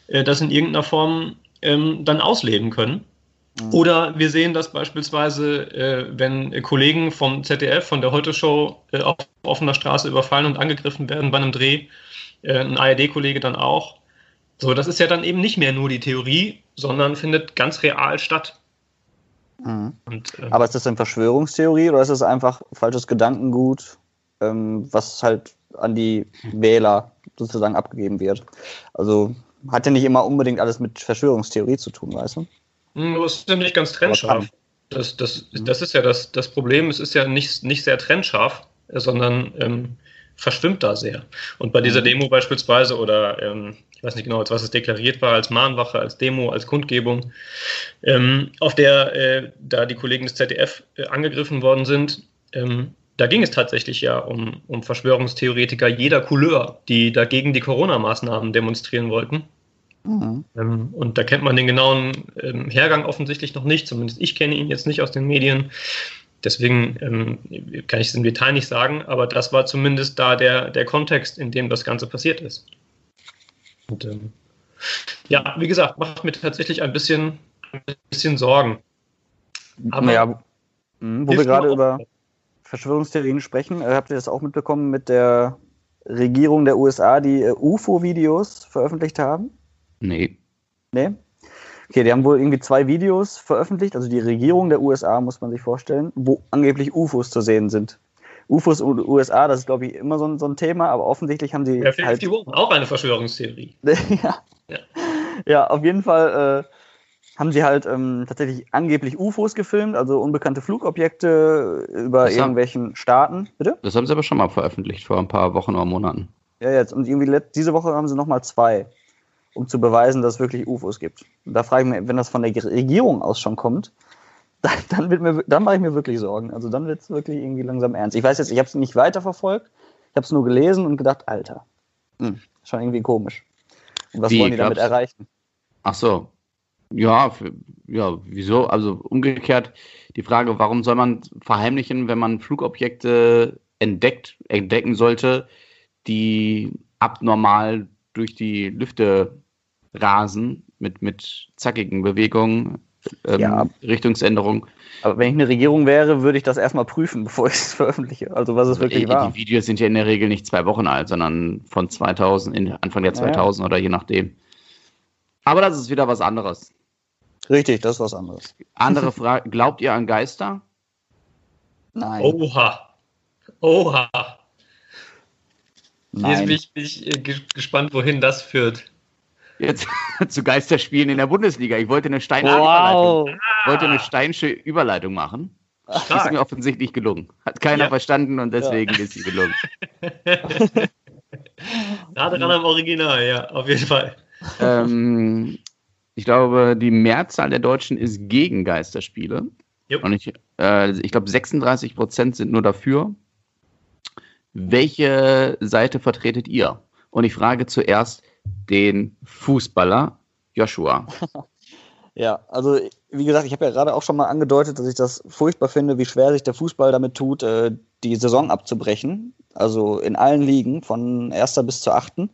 äh, das in irgendeiner Form ähm, dann ausleben können. Mhm. Oder wir sehen das beispielsweise, äh, wenn Kollegen vom ZDF, von der Heute-Show äh, auf offener Straße überfallen und angegriffen werden bei einem Dreh, äh, ein ARD-Kollege dann auch. So, das ist ja dann eben nicht mehr nur die Theorie, sondern findet ganz real statt. Mhm. Und, äh, Aber ist das denn Verschwörungstheorie oder ist das einfach falsches Gedankengut, ähm, was halt an die Wähler sozusagen abgegeben wird? Also hat ja nicht immer unbedingt alles mit Verschwörungstheorie zu tun, weißt du? Hm, Das ist ja nicht ganz trennscharf. Das, das, das ist ja das, das Problem. Es ist ja nicht, nicht sehr trennscharf, sondern ähm, verschwimmt da sehr. Und bei dieser Demo beispielsweise oder ähm, ich weiß nicht genau, als was es deklariert war, als Mahnwache, als Demo, als Kundgebung, ähm, auf der äh, da die Kollegen des ZDF äh, angegriffen worden sind, ähm, da ging es tatsächlich ja um, um Verschwörungstheoretiker jeder Couleur, die dagegen die Corona-Maßnahmen demonstrieren wollten. Mhm. Ähm, und da kennt man den genauen ähm, Hergang offensichtlich noch nicht. Zumindest ich kenne ihn jetzt nicht aus den Medien. Deswegen ähm, kann ich es im Detail nicht sagen, aber das war zumindest da der, der Kontext, in dem das Ganze passiert ist. Und, ähm, ja, wie gesagt, macht mir tatsächlich ein bisschen, ein bisschen Sorgen. Aber ja, mhm, wo wir gerade über Verschwörungstheorien sprechen, äh, habt ihr das auch mitbekommen mit der Regierung der USA, die äh, UFO-Videos veröffentlicht haben? Nee. Nee? Okay, die haben wohl irgendwie zwei Videos veröffentlicht, also die Regierung der USA, muss man sich vorstellen, wo angeblich UFOs zu sehen sind. UFOs und USA, das ist, glaube ich, immer so ein, so ein Thema, aber offensichtlich haben die Ja, halt 50 Wochen, auch eine Verschwörungstheorie. [laughs] ja. Ja. ja, auf jeden Fall äh, haben sie halt ähm, tatsächlich angeblich UFOs gefilmt, also unbekannte Flugobjekte über Das haben- irgendwelchen Staaten. Bitte? Das haben sie aber schon mal veröffentlicht, vor ein paar Wochen oder Monaten. Ja, jetzt. Und irgendwie diese Woche haben sie nochmal zwei, um zu beweisen, dass es wirklich UFOs gibt. Und da frage ich mich, wenn das von der Regierung aus schon kommt, dann, dann, wird mir, dann mache ich mir wirklich Sorgen. Also dann wird es wirklich irgendwie langsam ernst. Ich weiß jetzt, ich habe es nicht weiterverfolgt. Ich habe es nur gelesen und gedacht, Alter, hm, schon irgendwie komisch. Und was Wie, wollen die damit erreichen? Ach so. Ja, für, ja, wieso? Also umgekehrt die Frage, warum soll man verheimlichen, wenn man Flugobjekte entdeckt, entdecken sollte, die abnormal durch die Lüfte rasen mit, mit zackigen Bewegungen, ähm, Ja. Richtungsänderungen. Aber wenn ich eine Regierung wäre, würde ich das erstmal prüfen, [laughs] bevor ich es veröffentliche. Also was es wirklich Äh, war. Die Videos sind ja in der Regel nicht zwei Wochen alt, sondern von 2000, in Anfang der Ja, ja. 2000 oder je nachdem. Aber das ist wieder was anderes. Richtig, das ist was anderes. Andere [laughs] Frage, glaubt ihr an Geister? Nein. Oha. Oha. Jetzt nein. bin ich, bin ich äh, ges- gespannt, wohin das führt. Jetzt [laughs] zu Geisterspielen in der Bundesliga. Ich wollte eine Überleitung, Wow. wollte eine Steinsche Überleitung machen. Die ist mir offensichtlich gelungen. Hat keiner Ja. verstanden und deswegen ist sie gelungen. [laughs] Gerade ran am Original, ja, auf jeden Fall. ähm, ich glaube, die Mehrzahl der Deutschen ist gegen Geisterspiele. Jupp. Und ich, äh, ich glaube, 36 Prozent sind nur dafür. Welche Seite vertretet ihr? Und ich frage zuerst den Fußballer Joshua. [laughs] Ja, also wie gesagt, ich habe ja gerade auch schon mal angedeutet, dass ich das furchtbar finde, wie schwer sich der Fußball damit tut, äh, die Saison abzubrechen. Also in allen Ligen, von erster bis zur achten.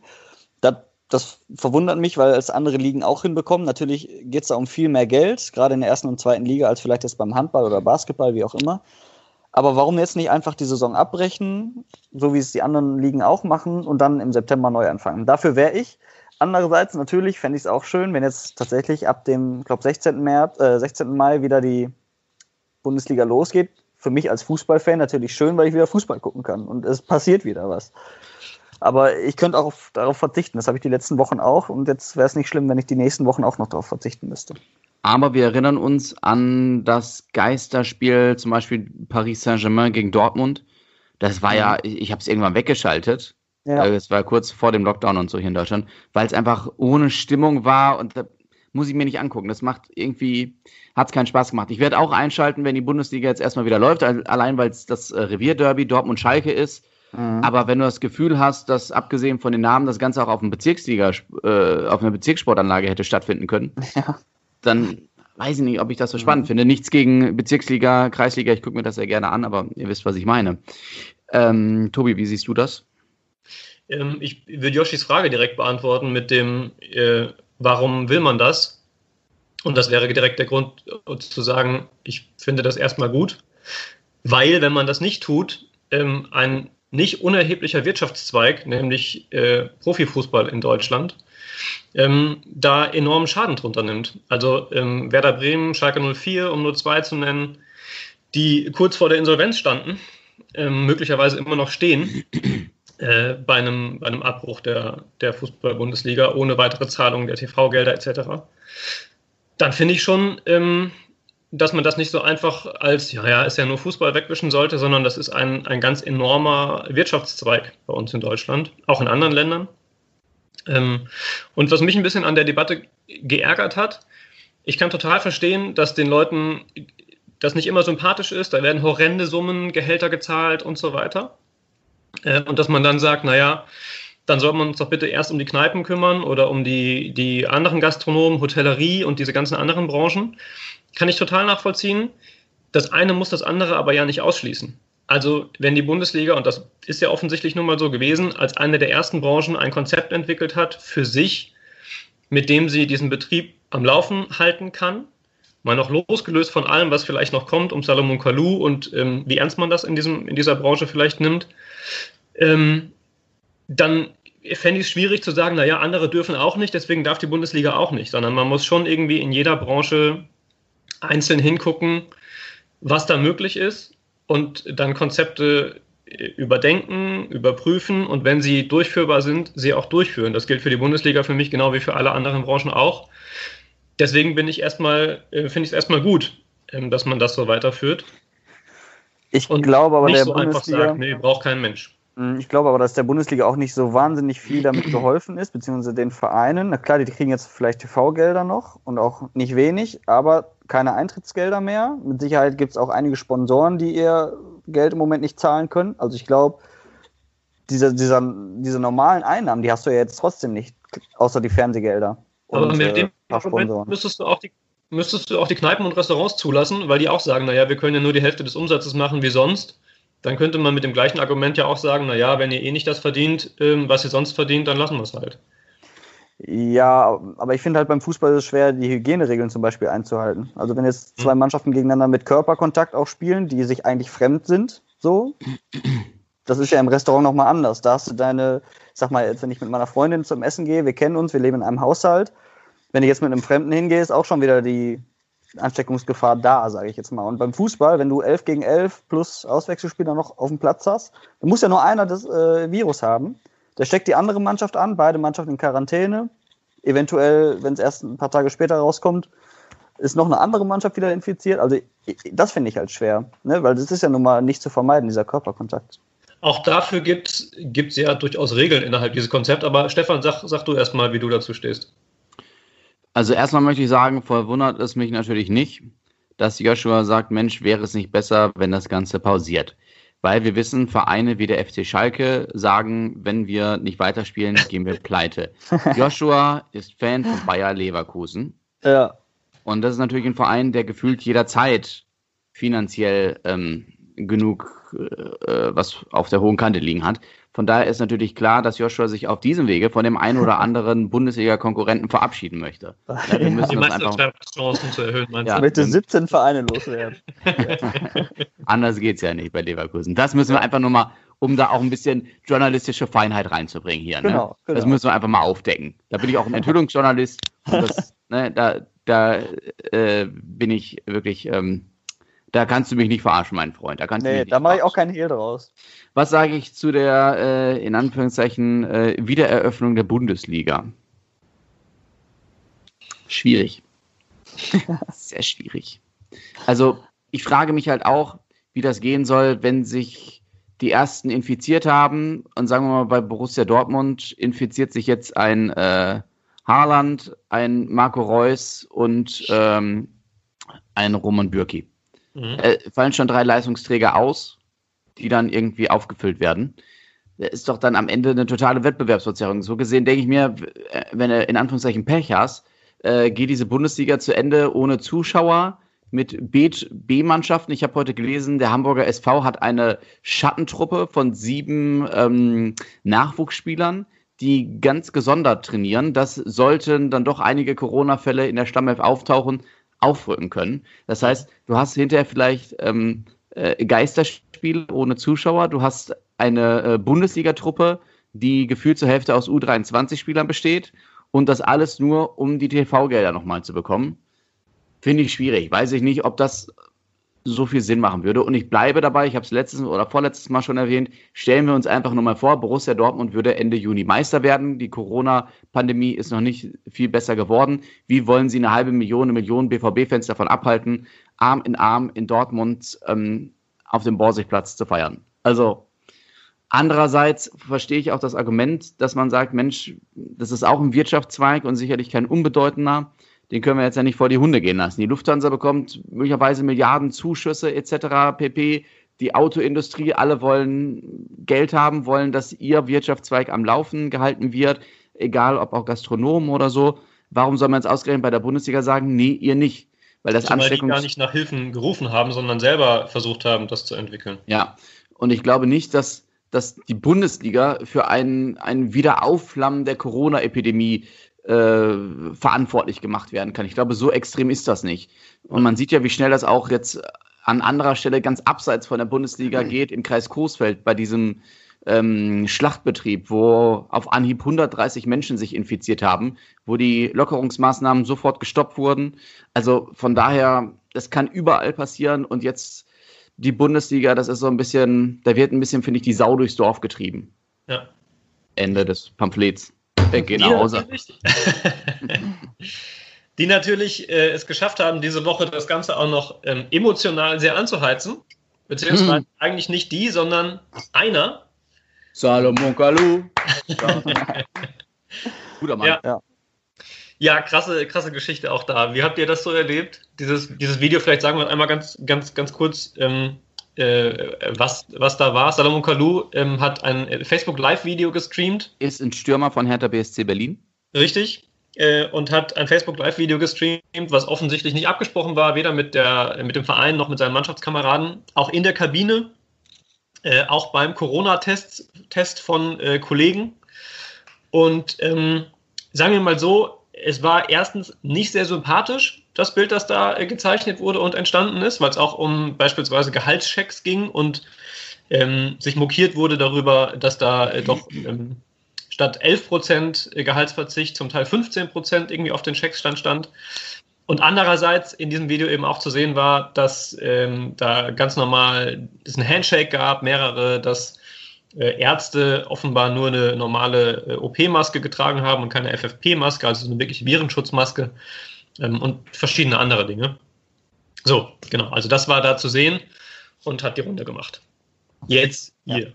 Das, das verwundert mich, weil es andere Ligen auch hinbekommen. Natürlich geht es da um viel mehr Geld, gerade in der ersten und zweiten Liga, als vielleicht jetzt beim Handball oder Basketball, wie auch immer. Aber warum jetzt nicht einfach die Saison abbrechen, so wie es die anderen Ligen auch machen und dann im September neu anfangen? Dafür wäre ich. Andererseits natürlich fände ich es auch schön, wenn jetzt tatsächlich ab dem, ich glaube, 16. März, äh, 16. Mai wieder die Bundesliga losgeht. Für mich als Fußballfan natürlich schön, weil ich wieder Fußball gucken kann und es passiert wieder was. Aber ich könnte auch auf, darauf verzichten. Das habe ich die letzten Wochen auch und jetzt wäre es nicht schlimm, wenn ich die nächsten Wochen auch noch darauf verzichten müsste. Aber wir erinnern uns an das Geisterspiel, zum Beispiel Paris Saint-Germain gegen Dortmund. Das war ja, ich habe es irgendwann weggeschaltet. Ja. Äh, Es war kurz vor dem Lockdown und so hier in Deutschland, weil es einfach ohne Stimmung war und da muss ich mir nicht angucken. Das macht irgendwie, hat es keinen Spaß gemacht. Ich werde auch einschalten, wenn die Bundesliga jetzt erstmal wieder läuft, al- allein weil es das äh, Revierderby Dortmund-Schalke ist. Mhm. Aber wenn du das Gefühl hast, dass abgesehen von den Namen das Ganze auch auf, einem Bezirksliga, äh, auf einer Bezirkssportanlage hätte stattfinden können, [laughs] Ja. dann weiß ich nicht, ob ich das so spannend finde. Nichts gegen Bezirksliga, Kreisliga, ich gucke mir das ja gerne an, aber ihr wisst, was ich meine. Ähm, Tobi, wie siehst du das? Ähm, ich würde Joshis Frage direkt beantworten mit dem, äh, warum will man das? Und das wäre direkt der Grund äh, zu sagen, ich finde das erstmal gut, weil wenn man das nicht tut, ähm, ein nicht unerheblicher Wirtschaftszweig, nämlich äh, Profifußball in Deutschland, ähm, da enormen Schaden drunter nimmt. Also ähm, Werder Bremen, Schalke 04, um nur zwei zu nennen, die kurz vor der Insolvenz standen, ähm, möglicherweise immer noch stehen, äh, bei, einem, bei einem Abbruch der, der Fußball-Bundesliga ohne weitere Zahlung der TV-Gelder etc., dann finde ich schon, ähm, dass man das nicht so einfach als, ja, ja, ist ja nur Fußball wegwischen sollte, sondern das ist ein, ein ganz enormer Wirtschaftszweig bei uns in Deutschland, auch in anderen Ländern. Ähm, und was mich ein bisschen an der Debatte geärgert hat, ich kann total verstehen, dass den Leuten das nicht immer sympathisch ist, da werden horrende Summen, Gehälter gezahlt und so weiter. Äh, und dass man dann sagt, naja, dann soll man uns doch bitte erst um die Kneipen kümmern oder um die, die anderen Gastronomen, Hotellerie und diese ganzen anderen Branchen. Kann ich total nachvollziehen. Das eine muss das andere aber ja nicht ausschließen. Also wenn die Bundesliga, und das ist ja offensichtlich nun mal so gewesen, als eine der ersten Branchen ein Konzept entwickelt hat für sich, mit dem sie diesen Betrieb am Laufen halten kann, mal noch losgelöst von allem, was vielleicht noch kommt, um Salomon Kalou und ähm, wie ernst man das in, diesem, in dieser Branche vielleicht nimmt, ähm, dann fände ich es schwierig zu sagen, naja, andere dürfen auch nicht, deswegen darf die Bundesliga auch nicht, sondern man muss schon irgendwie in jeder Branche einzeln hingucken, was da möglich ist und dann Konzepte äh, überdenken, überprüfen und wenn sie durchführbar sind, sie auch durchführen. Das gilt für die Bundesliga für mich genau wie für alle anderen Branchen auch. Deswegen bin ich erstmal, äh, finde ich es erstmal gut, ähm, dass man das so weiterführt. Ich Und glaube aber nicht der so einfach Bundesliga. sagt, nee, braucht kein Mensch. Mm, Ich glaube aber, dass der Bundesliga auch nicht so wahnsinnig viel damit geholfen ist, beziehungsweise den Vereinen. Na klar, die kriegen jetzt vielleicht TV-Gelder noch und auch nicht wenig, aber keine Eintrittsgelder mehr. Mit Sicherheit gibt es auch einige Sponsoren, die ihr Geld im Moment nicht zahlen können. Also ich glaube, diese, dieser, diese normalen Einnahmen, die hast du ja jetzt trotzdem nicht, außer die Fernsehgelder. Aber und, mit dem äh, müsstest du auch die müsstest du auch die Kneipen und Restaurants zulassen, weil die auch sagen, naja, wir können ja nur die Hälfte des Umsatzes machen wie sonst. Dann könnte man mit dem gleichen Argument ja auch sagen, naja, wenn ihr eh nicht das verdient, ähm, was ihr sonst verdient, dann lassen wir es halt. Ja, aber ich finde halt beim Fußball ist es schwer, die Hygieneregeln zum Beispiel einzuhalten. Also wenn jetzt zwei hm. Mannschaften gegeneinander mit Körperkontakt auch spielen, die sich eigentlich fremd sind, so, das ist ja im Restaurant nochmal anders. Da hast du deine, sag mal, jetzt, wenn ich mit meiner Freundin zum Essen gehe, wir kennen uns, wir leben in einem Haushalt. Wenn ich jetzt mit einem Fremden hingehe, ist auch schon wieder die Ansteckungsgefahr da, sage ich jetzt mal. Und beim Fußball, wenn du 11 gegen 11 plus Auswechselspieler noch auf dem Platz hast, dann muss ja nur einer das äh, Virus haben. Der steckt die andere Mannschaft an, beide Mannschaften in Quarantäne. Eventuell, wenn es erst ein paar Tage später rauskommt, ist noch eine andere Mannschaft wieder infiziert. Also das finde ich halt schwer, ne? weil das ist ja nun mal nicht zu vermeiden, dieser Körperkontakt. Auch dafür gibt es ja durchaus Regeln innerhalb dieses Konzepts. Aber Stefan, sag, sag du erstmal, wie du dazu stehst. Also erstmal möchte ich sagen, verwundert es mich natürlich nicht, dass Joshua sagt, Mensch, wäre es nicht besser, wenn das Ganze pausiert. Weil wir wissen, Vereine wie der FC Schalke sagen, wenn wir nicht weiterspielen, gehen wir pleite. [laughs] Joshua ist Fan von Bayer Leverkusen. Ja. Und das ist natürlich ein Verein, der gefühlt jederzeit finanziell ähm, genug äh, was auf der hohen Kante liegen hat. Von daher ist natürlich klar, dass Joshua sich auf diesem Wege von dem einen oder anderen [laughs] Bundesliga-Konkurrenten verabschieden möchte. Ja, wir müssen die Meisterschaftschancen zu erhöhen, meinst ja, du? Bitte 17 Vereine loswerden. [laughs] Anders geht es ja nicht bei Leverkusen. Das müssen wir einfach nur mal, um da auch ein bisschen journalistische Feinheit reinzubringen hier. Ne? Genau, genau. Das müssen wir einfach mal aufdecken. Da bin ich auch ein Enthüllungsjournalist. [laughs] Das, ne, da da äh, bin ich wirklich. Ähm, da kannst du mich nicht verarschen, mein Freund. Da, kannst nee, da mache ich auch keinen Hehl draus. Was sage ich zu der, äh, in Anführungszeichen, äh, Wiedereröffnung der Bundesliga? Schwierig. [laughs] Sehr schwierig. Also, ich frage mich halt auch, wie das gehen soll, wenn sich die ersten infiziert haben und sagen wir mal bei Borussia Dortmund infiziert sich jetzt ein äh, Haaland, ein Marco Reus und ähm, ein Roman Bürki. Mhm. Äh, fallen schon drei Leistungsträger aus, die dann irgendwie aufgefüllt werden. Das ist doch dann am Ende eine totale Wettbewerbsverzerrung. So gesehen denke ich mir, wenn du in Anführungszeichen Pech hast, äh, geht diese Bundesliga zu Ende ohne Zuschauer mit B-Mannschaften. Ich habe heute gelesen, der Hamburger SV hat eine Schattentruppe von sieben ähm, Nachwuchsspielern, die ganz gesondert trainieren. Das sollten dann doch einige Corona-Fälle in der Stammelf auftauchen, aufrücken können. Das heißt, du hast hinterher vielleicht ähm, äh, Geisterspiele ohne Zuschauer, du hast eine äh, Bundesliga-Truppe, die gefühlt zur Hälfte aus U23-Spielern besteht und das alles nur, um die TV-Gelder nochmal zu bekommen. Finde ich schwierig. Weiß ich nicht, ob das so viel Sinn machen würde. Und ich bleibe dabei, ich habe es letztes oder vorletztes Mal schon erwähnt, stellen wir uns einfach nur mal vor, Borussia Dortmund würde Ende Juni Meister werden. Die Corona-Pandemie ist noch nicht viel besser geworden. Wie wollen sie eine halbe Million, eine Million BVB-Fans davon abhalten, Arm in Arm in Dortmund ähm, auf dem Borsigplatz zu feiern? Also Andererseits verstehe ich auch das Argument, dass man sagt, Mensch, das ist auch ein Wirtschaftszweig und sicherlich kein unbedeutender den können wir jetzt ja nicht vor die Hunde gehen lassen. Die Lufthansa bekommt möglicherweise Milliarden Zuschüsse etc. pp. Die Autoindustrie, alle wollen Geld haben, wollen, dass ihr Wirtschaftszweig am Laufen gehalten wird, egal ob auch Gastronomen oder so. Warum soll man jetzt ausgerechnet bei der Bundesliga sagen, nee, ihr nicht? Weil das Zumal Ansteckungs die gar nicht nach Hilfen gerufen haben, sondern selber versucht haben, das zu entwickeln. Ja, und ich glaube nicht, dass, dass die Bundesliga für ein, ein Wiederaufflammen der Corona-Epidemie äh, verantwortlich gemacht werden kann. Ich glaube, so extrem ist das nicht. Und man sieht ja, wie schnell das auch jetzt an anderer Stelle ganz abseits von der Bundesliga geht, im Kreis Coesfeld, bei diesem ähm, Schlachtbetrieb, wo auf Anhieb 130 Menschen sich infiziert haben, wo die Lockerungsmaßnahmen sofort gestoppt wurden. Also von daher, das kann überall passieren und jetzt die Bundesliga, das ist so ein bisschen, da wird ein bisschen, finde ich, die Sau durchs Dorf getrieben. Ja. Ende des Pamphlets. Ich gehe nach Hause. die natürlich äh, es geschafft haben, diese Woche das Ganze auch noch ähm, emotional sehr anzuheizen. Beziehungsweise hm. eigentlich nicht die, sondern einer. Salomon Kalou. [laughs] Guter Mann. Ja. ja. Ja, krasse, krasse Geschichte auch da. Wie habt ihr das so erlebt? Dieses, dieses Video, vielleicht sagen wir einmal ganz, ganz, ganz kurz, ähm, äh, was, was da war. Salomon Kalou ähm, hat ein Facebook Live-Video gestreamt. Ist ein Stürmer von Hertha BSC Berlin. Richtig. Äh, und hat ein Facebook Live-Video gestreamt, was offensichtlich nicht abgesprochen war, weder mit, der, mit dem Verein noch mit seinen Mannschaftskameraden. Auch in der Kabine, äh, auch beim Corona-Test Test von äh, Kollegen. Und ähm, sagen wir mal so, es war erstens nicht sehr sympathisch, das Bild, das da äh, gezeichnet wurde und entstanden ist, weil es auch um beispielsweise Gehaltschecks ging und ähm, sich mokiert wurde darüber, dass da äh, doch ähm, statt 11% Gehaltsverzicht zum Teil 15% irgendwie auf den Checkstand stand. Und andererseits in diesem Video eben auch zu sehen war, dass ähm, da ganz normal es einen Handshake gab, mehrere, dass äh, Ärzte offenbar nur eine normale äh, OP-Maske getragen haben und keine FFP-Maske, also eine wirklich Virenschutzmaske ähm, und verschiedene andere Dinge. So, genau, also das war da zu sehen und hat die Runde gemacht. Jetzt hier. Ja.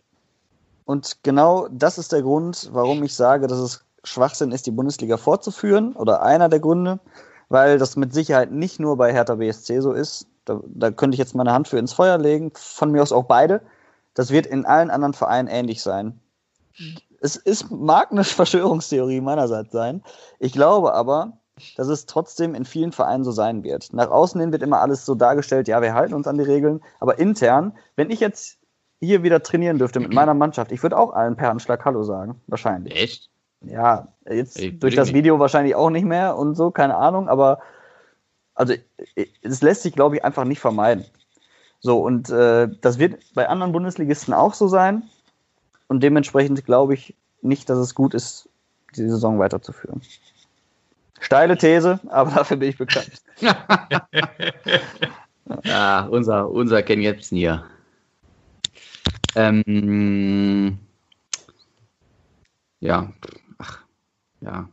Und genau das ist der Grund, warum ich sage, dass es Schwachsinn ist, die Bundesliga fortzuführen oder einer der Gründe, weil das mit Sicherheit nicht nur bei Hertha BSC so ist. Da, da könnte ich jetzt meine Hand für ins Feuer legen, von mir aus auch beide. Das wird in allen anderen Vereinen ähnlich sein. Es ist, mag eine [laughs] Verschwörungstheorie meinerseits sein. Ich glaube aber, dass es trotzdem in vielen Vereinen so sein wird. Nach außen hin wird immer alles so dargestellt, ja, wir halten uns an die Regeln, aber intern, wenn ich jetzt hier wieder trainieren dürfte mit meiner Mannschaft, ich würde auch allen per Handschlag Hallo sagen, wahrscheinlich. Echt? Ja, jetzt ich durch das Video nicht. wahrscheinlich auch nicht mehr und so, keine Ahnung, aber also es lässt sich, glaube ich, einfach nicht vermeiden. So, und äh, das wird bei anderen Bundesligisten auch so sein. Und dementsprechend glaube ich nicht, dass es gut ist, die Saison weiterzuführen. Steile These, aber dafür bin ich bekannt. [laughs] ja, unser, unser Ken Jebsen hier. Ähm, ja, ach, ja.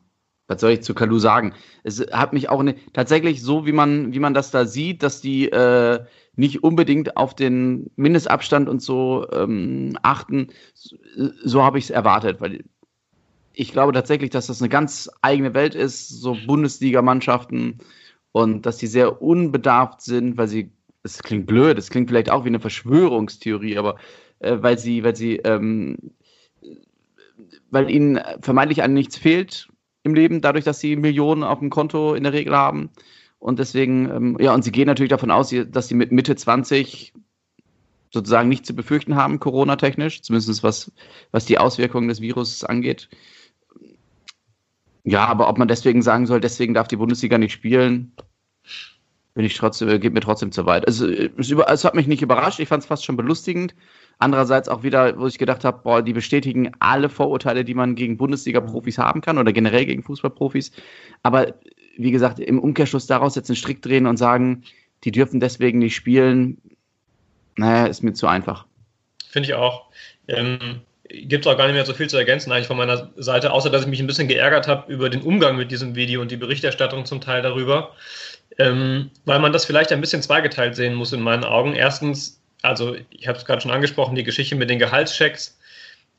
Was soll ich zu Kalu sagen? Es hat mich auch ne, tatsächlich so, wie man, wie man das da sieht, dass die äh, nicht unbedingt auf den Mindestabstand und so ähm, achten. So, so habe ich es erwartet, weil ich glaube tatsächlich, dass das eine ganz eigene Welt ist, so Bundesligamannschaften und dass die sehr unbedarft sind, weil sie, es klingt blöd, es klingt vielleicht auch wie eine Verschwörungstheorie, aber äh, weil sie, weil sie, ähm, weil ihnen vermeintlich an nichts fehlt im Leben, dadurch, dass sie Millionen auf dem Konto in der Regel haben. Und deswegen, ähm, ja, und sie gehen natürlich davon aus, dass sie mit Mitte 20 sozusagen nicht zu befürchten haben, Corona-technisch, zumindest was, was die Auswirkungen des Virus angeht. Ja, aber ob man deswegen sagen soll, deswegen darf die Bundesliga nicht spielen, bin ich trotzdem, geht mir trotzdem zu weit. Also, es, es hat mich nicht überrascht, ich fand es fast schon belustigend. Andererseits auch wieder, wo ich gedacht habe, boah, die bestätigen alle Vorurteile, die man gegen Bundesliga-Profis haben kann oder generell gegen Fußballprofis. Aber wie gesagt, im Umkehrschluss daraus jetzt einen Strick drehen und sagen, die dürfen deswegen nicht spielen, naja, ist mir zu einfach. Finde ich auch. Ähm, Gibt es auch gar nicht mehr so viel zu ergänzen eigentlich von meiner Seite, außer dass ich mich ein bisschen geärgert habe über den Umgang mit diesem Video und die Berichterstattung zum Teil darüber, ähm, weil man das vielleicht ein bisschen zweigeteilt sehen muss in meinen Augen. Erstens, also ich habe es gerade schon angesprochen, die Geschichte mit den Gehaltschecks,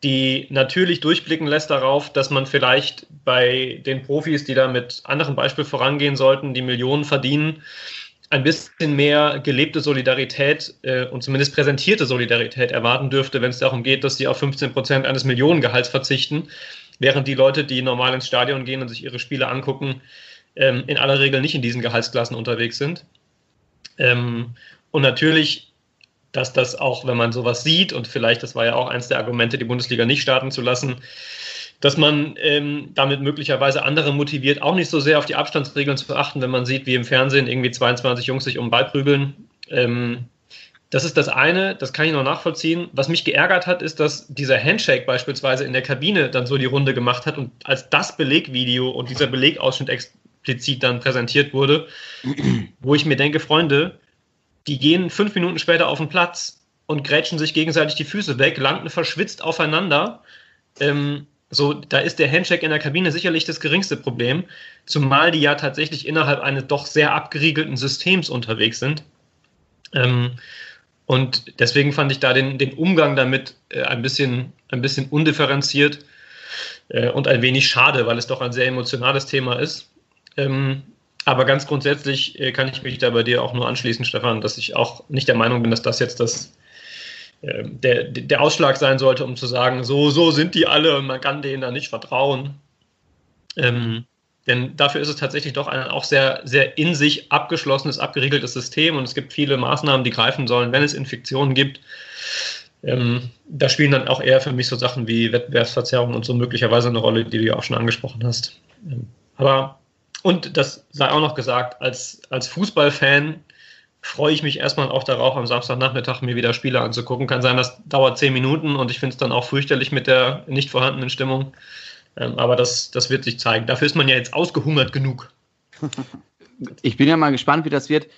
die natürlich durchblicken lässt darauf, dass man vielleicht bei den Profis, die da mit anderen Beispielen vorangehen sollten, die Millionen verdienen, ein bisschen mehr gelebte Solidarität äh, und zumindest präsentierte Solidarität erwarten dürfte, wenn es darum geht, dass sie auf 15 Prozent eines Millionengehalts verzichten, während die Leute, die normal ins Stadion gehen und sich ihre Spiele angucken, ähm, in aller Regel nicht in diesen Gehaltsklassen unterwegs sind. Ähm, und natürlich, dass das auch, wenn man sowas sieht, und vielleicht, das war ja auch eins der Argumente, die Bundesliga nicht starten zu lassen, dass man ähm, damit möglicherweise andere motiviert, auch nicht so sehr auf die Abstandsregeln zu achten, wenn man sieht, wie im Fernsehen irgendwie 22 Jungs sich um den Ball prügeln. Ähm, das ist das eine, das kann ich noch nachvollziehen. Was mich geärgert hat, ist, dass dieser Handshake beispielsweise in der Kabine dann so die Runde gemacht hat und als das Belegvideo und dieser Belegausschnitt explizit dann präsentiert wurde, wo ich mir denke, Freunde, die gehen fünf Minuten später auf den Platz und grätschen sich gegenseitig die Füße weg, landen verschwitzt aufeinander. Ähm, so, da ist der Handshake in der Kabine sicherlich das geringste Problem, zumal die ja tatsächlich innerhalb eines doch sehr abgeriegelten Systems unterwegs sind. Ähm, und deswegen fand ich da den, den Umgang damit äh, ein, bisschen, ein bisschen undifferenziert äh, und ein wenig schade, weil es doch ein sehr emotionales Thema ist. Ähm, aber ganz grundsätzlich äh, kann ich mich da bei dir auch nur anschließen, Stefan, dass ich auch nicht der Meinung bin, dass das jetzt das, der, der Ausschlag sein sollte, um zu sagen, so, so sind die alle und man kann denen da nicht vertrauen. Ähm, denn dafür ist es tatsächlich doch ein auch sehr, sehr in sich abgeschlossenes, abgeriegeltes System und es gibt viele Maßnahmen, die greifen sollen, wenn es Infektionen gibt. Ähm, da spielen dann auch eher für mich so Sachen wie Wettbewerbsverzerrung und so möglicherweise eine Rolle, die du ja auch schon angesprochen hast. Ähm, aber, und das sei auch noch gesagt, als, als Fußballfan freue ich mich erstmal auch darauf, am Samstagnachmittag mir wieder Spiele anzugucken. Kann sein, das dauert zehn Minuten und ich finde es dann auch fürchterlich mit der nicht vorhandenen Stimmung. Ähm, aber das, das wird sich zeigen. Dafür ist man ja jetzt ausgehungert genug. [laughs] Ich bin ja mal gespannt, wie das wird.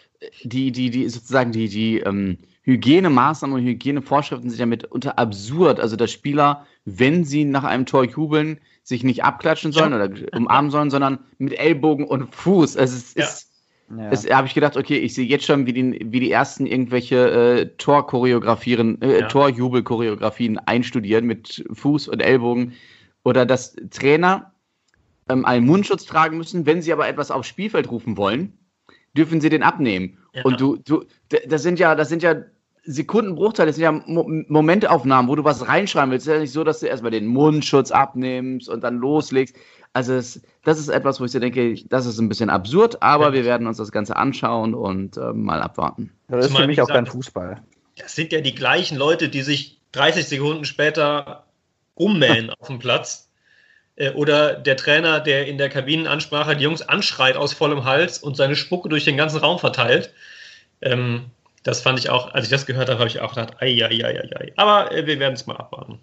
Die, die, die sozusagen die, die ähm, Hygienemaßnahmen und Hygienevorschriften sind ja mitunter absurd. Also dass Spieler, wenn sie nach einem Tor jubeln, sich nicht abklatschen sollen ja. oder umarmen sollen, sondern mit Ellbogen und Fuß. Also es ja. ist ja. Es habe ich gedacht, okay, ich sehe jetzt schon, wie die, wie die ersten irgendwelche äh, Torchoreografien, äh, ja. Torjubelchoreografien einstudieren mit Fuß und Ellbogen oder dass Trainer ähm, einen Mundschutz tragen müssen, wenn sie aber etwas aufs Spielfeld rufen wollen, dürfen sie den abnehmen. Ja. Und du, du, das sind ja, das sind ja Sekundenbruchteile, das sind ja Mo Momentaufnahmen, wo du was reinschreiben willst. Es ist ja nicht so, dass du erstmal den Mundschutz abnimmst und dann loslegst. Also es, das ist etwas, wo ich so denke, das ist ein bisschen absurd, aber ja. wir werden uns das Ganze anschauen und äh, mal abwarten. Das ist für mich auch kein Fußball. Das sind ja die gleichen Leute, die sich 30 Sekunden später ummähen [laughs] auf dem Platz. Äh, oder der Trainer, der in der Kabinenansprache die Jungs anschreit aus vollem Hals und seine Spucke durch den ganzen Raum verteilt. Ähm, das fand ich auch, als ich das gehört habe, habe ich auch gedacht, ei, ei, ei, ei. Aber äh, wir werden es mal abwarten.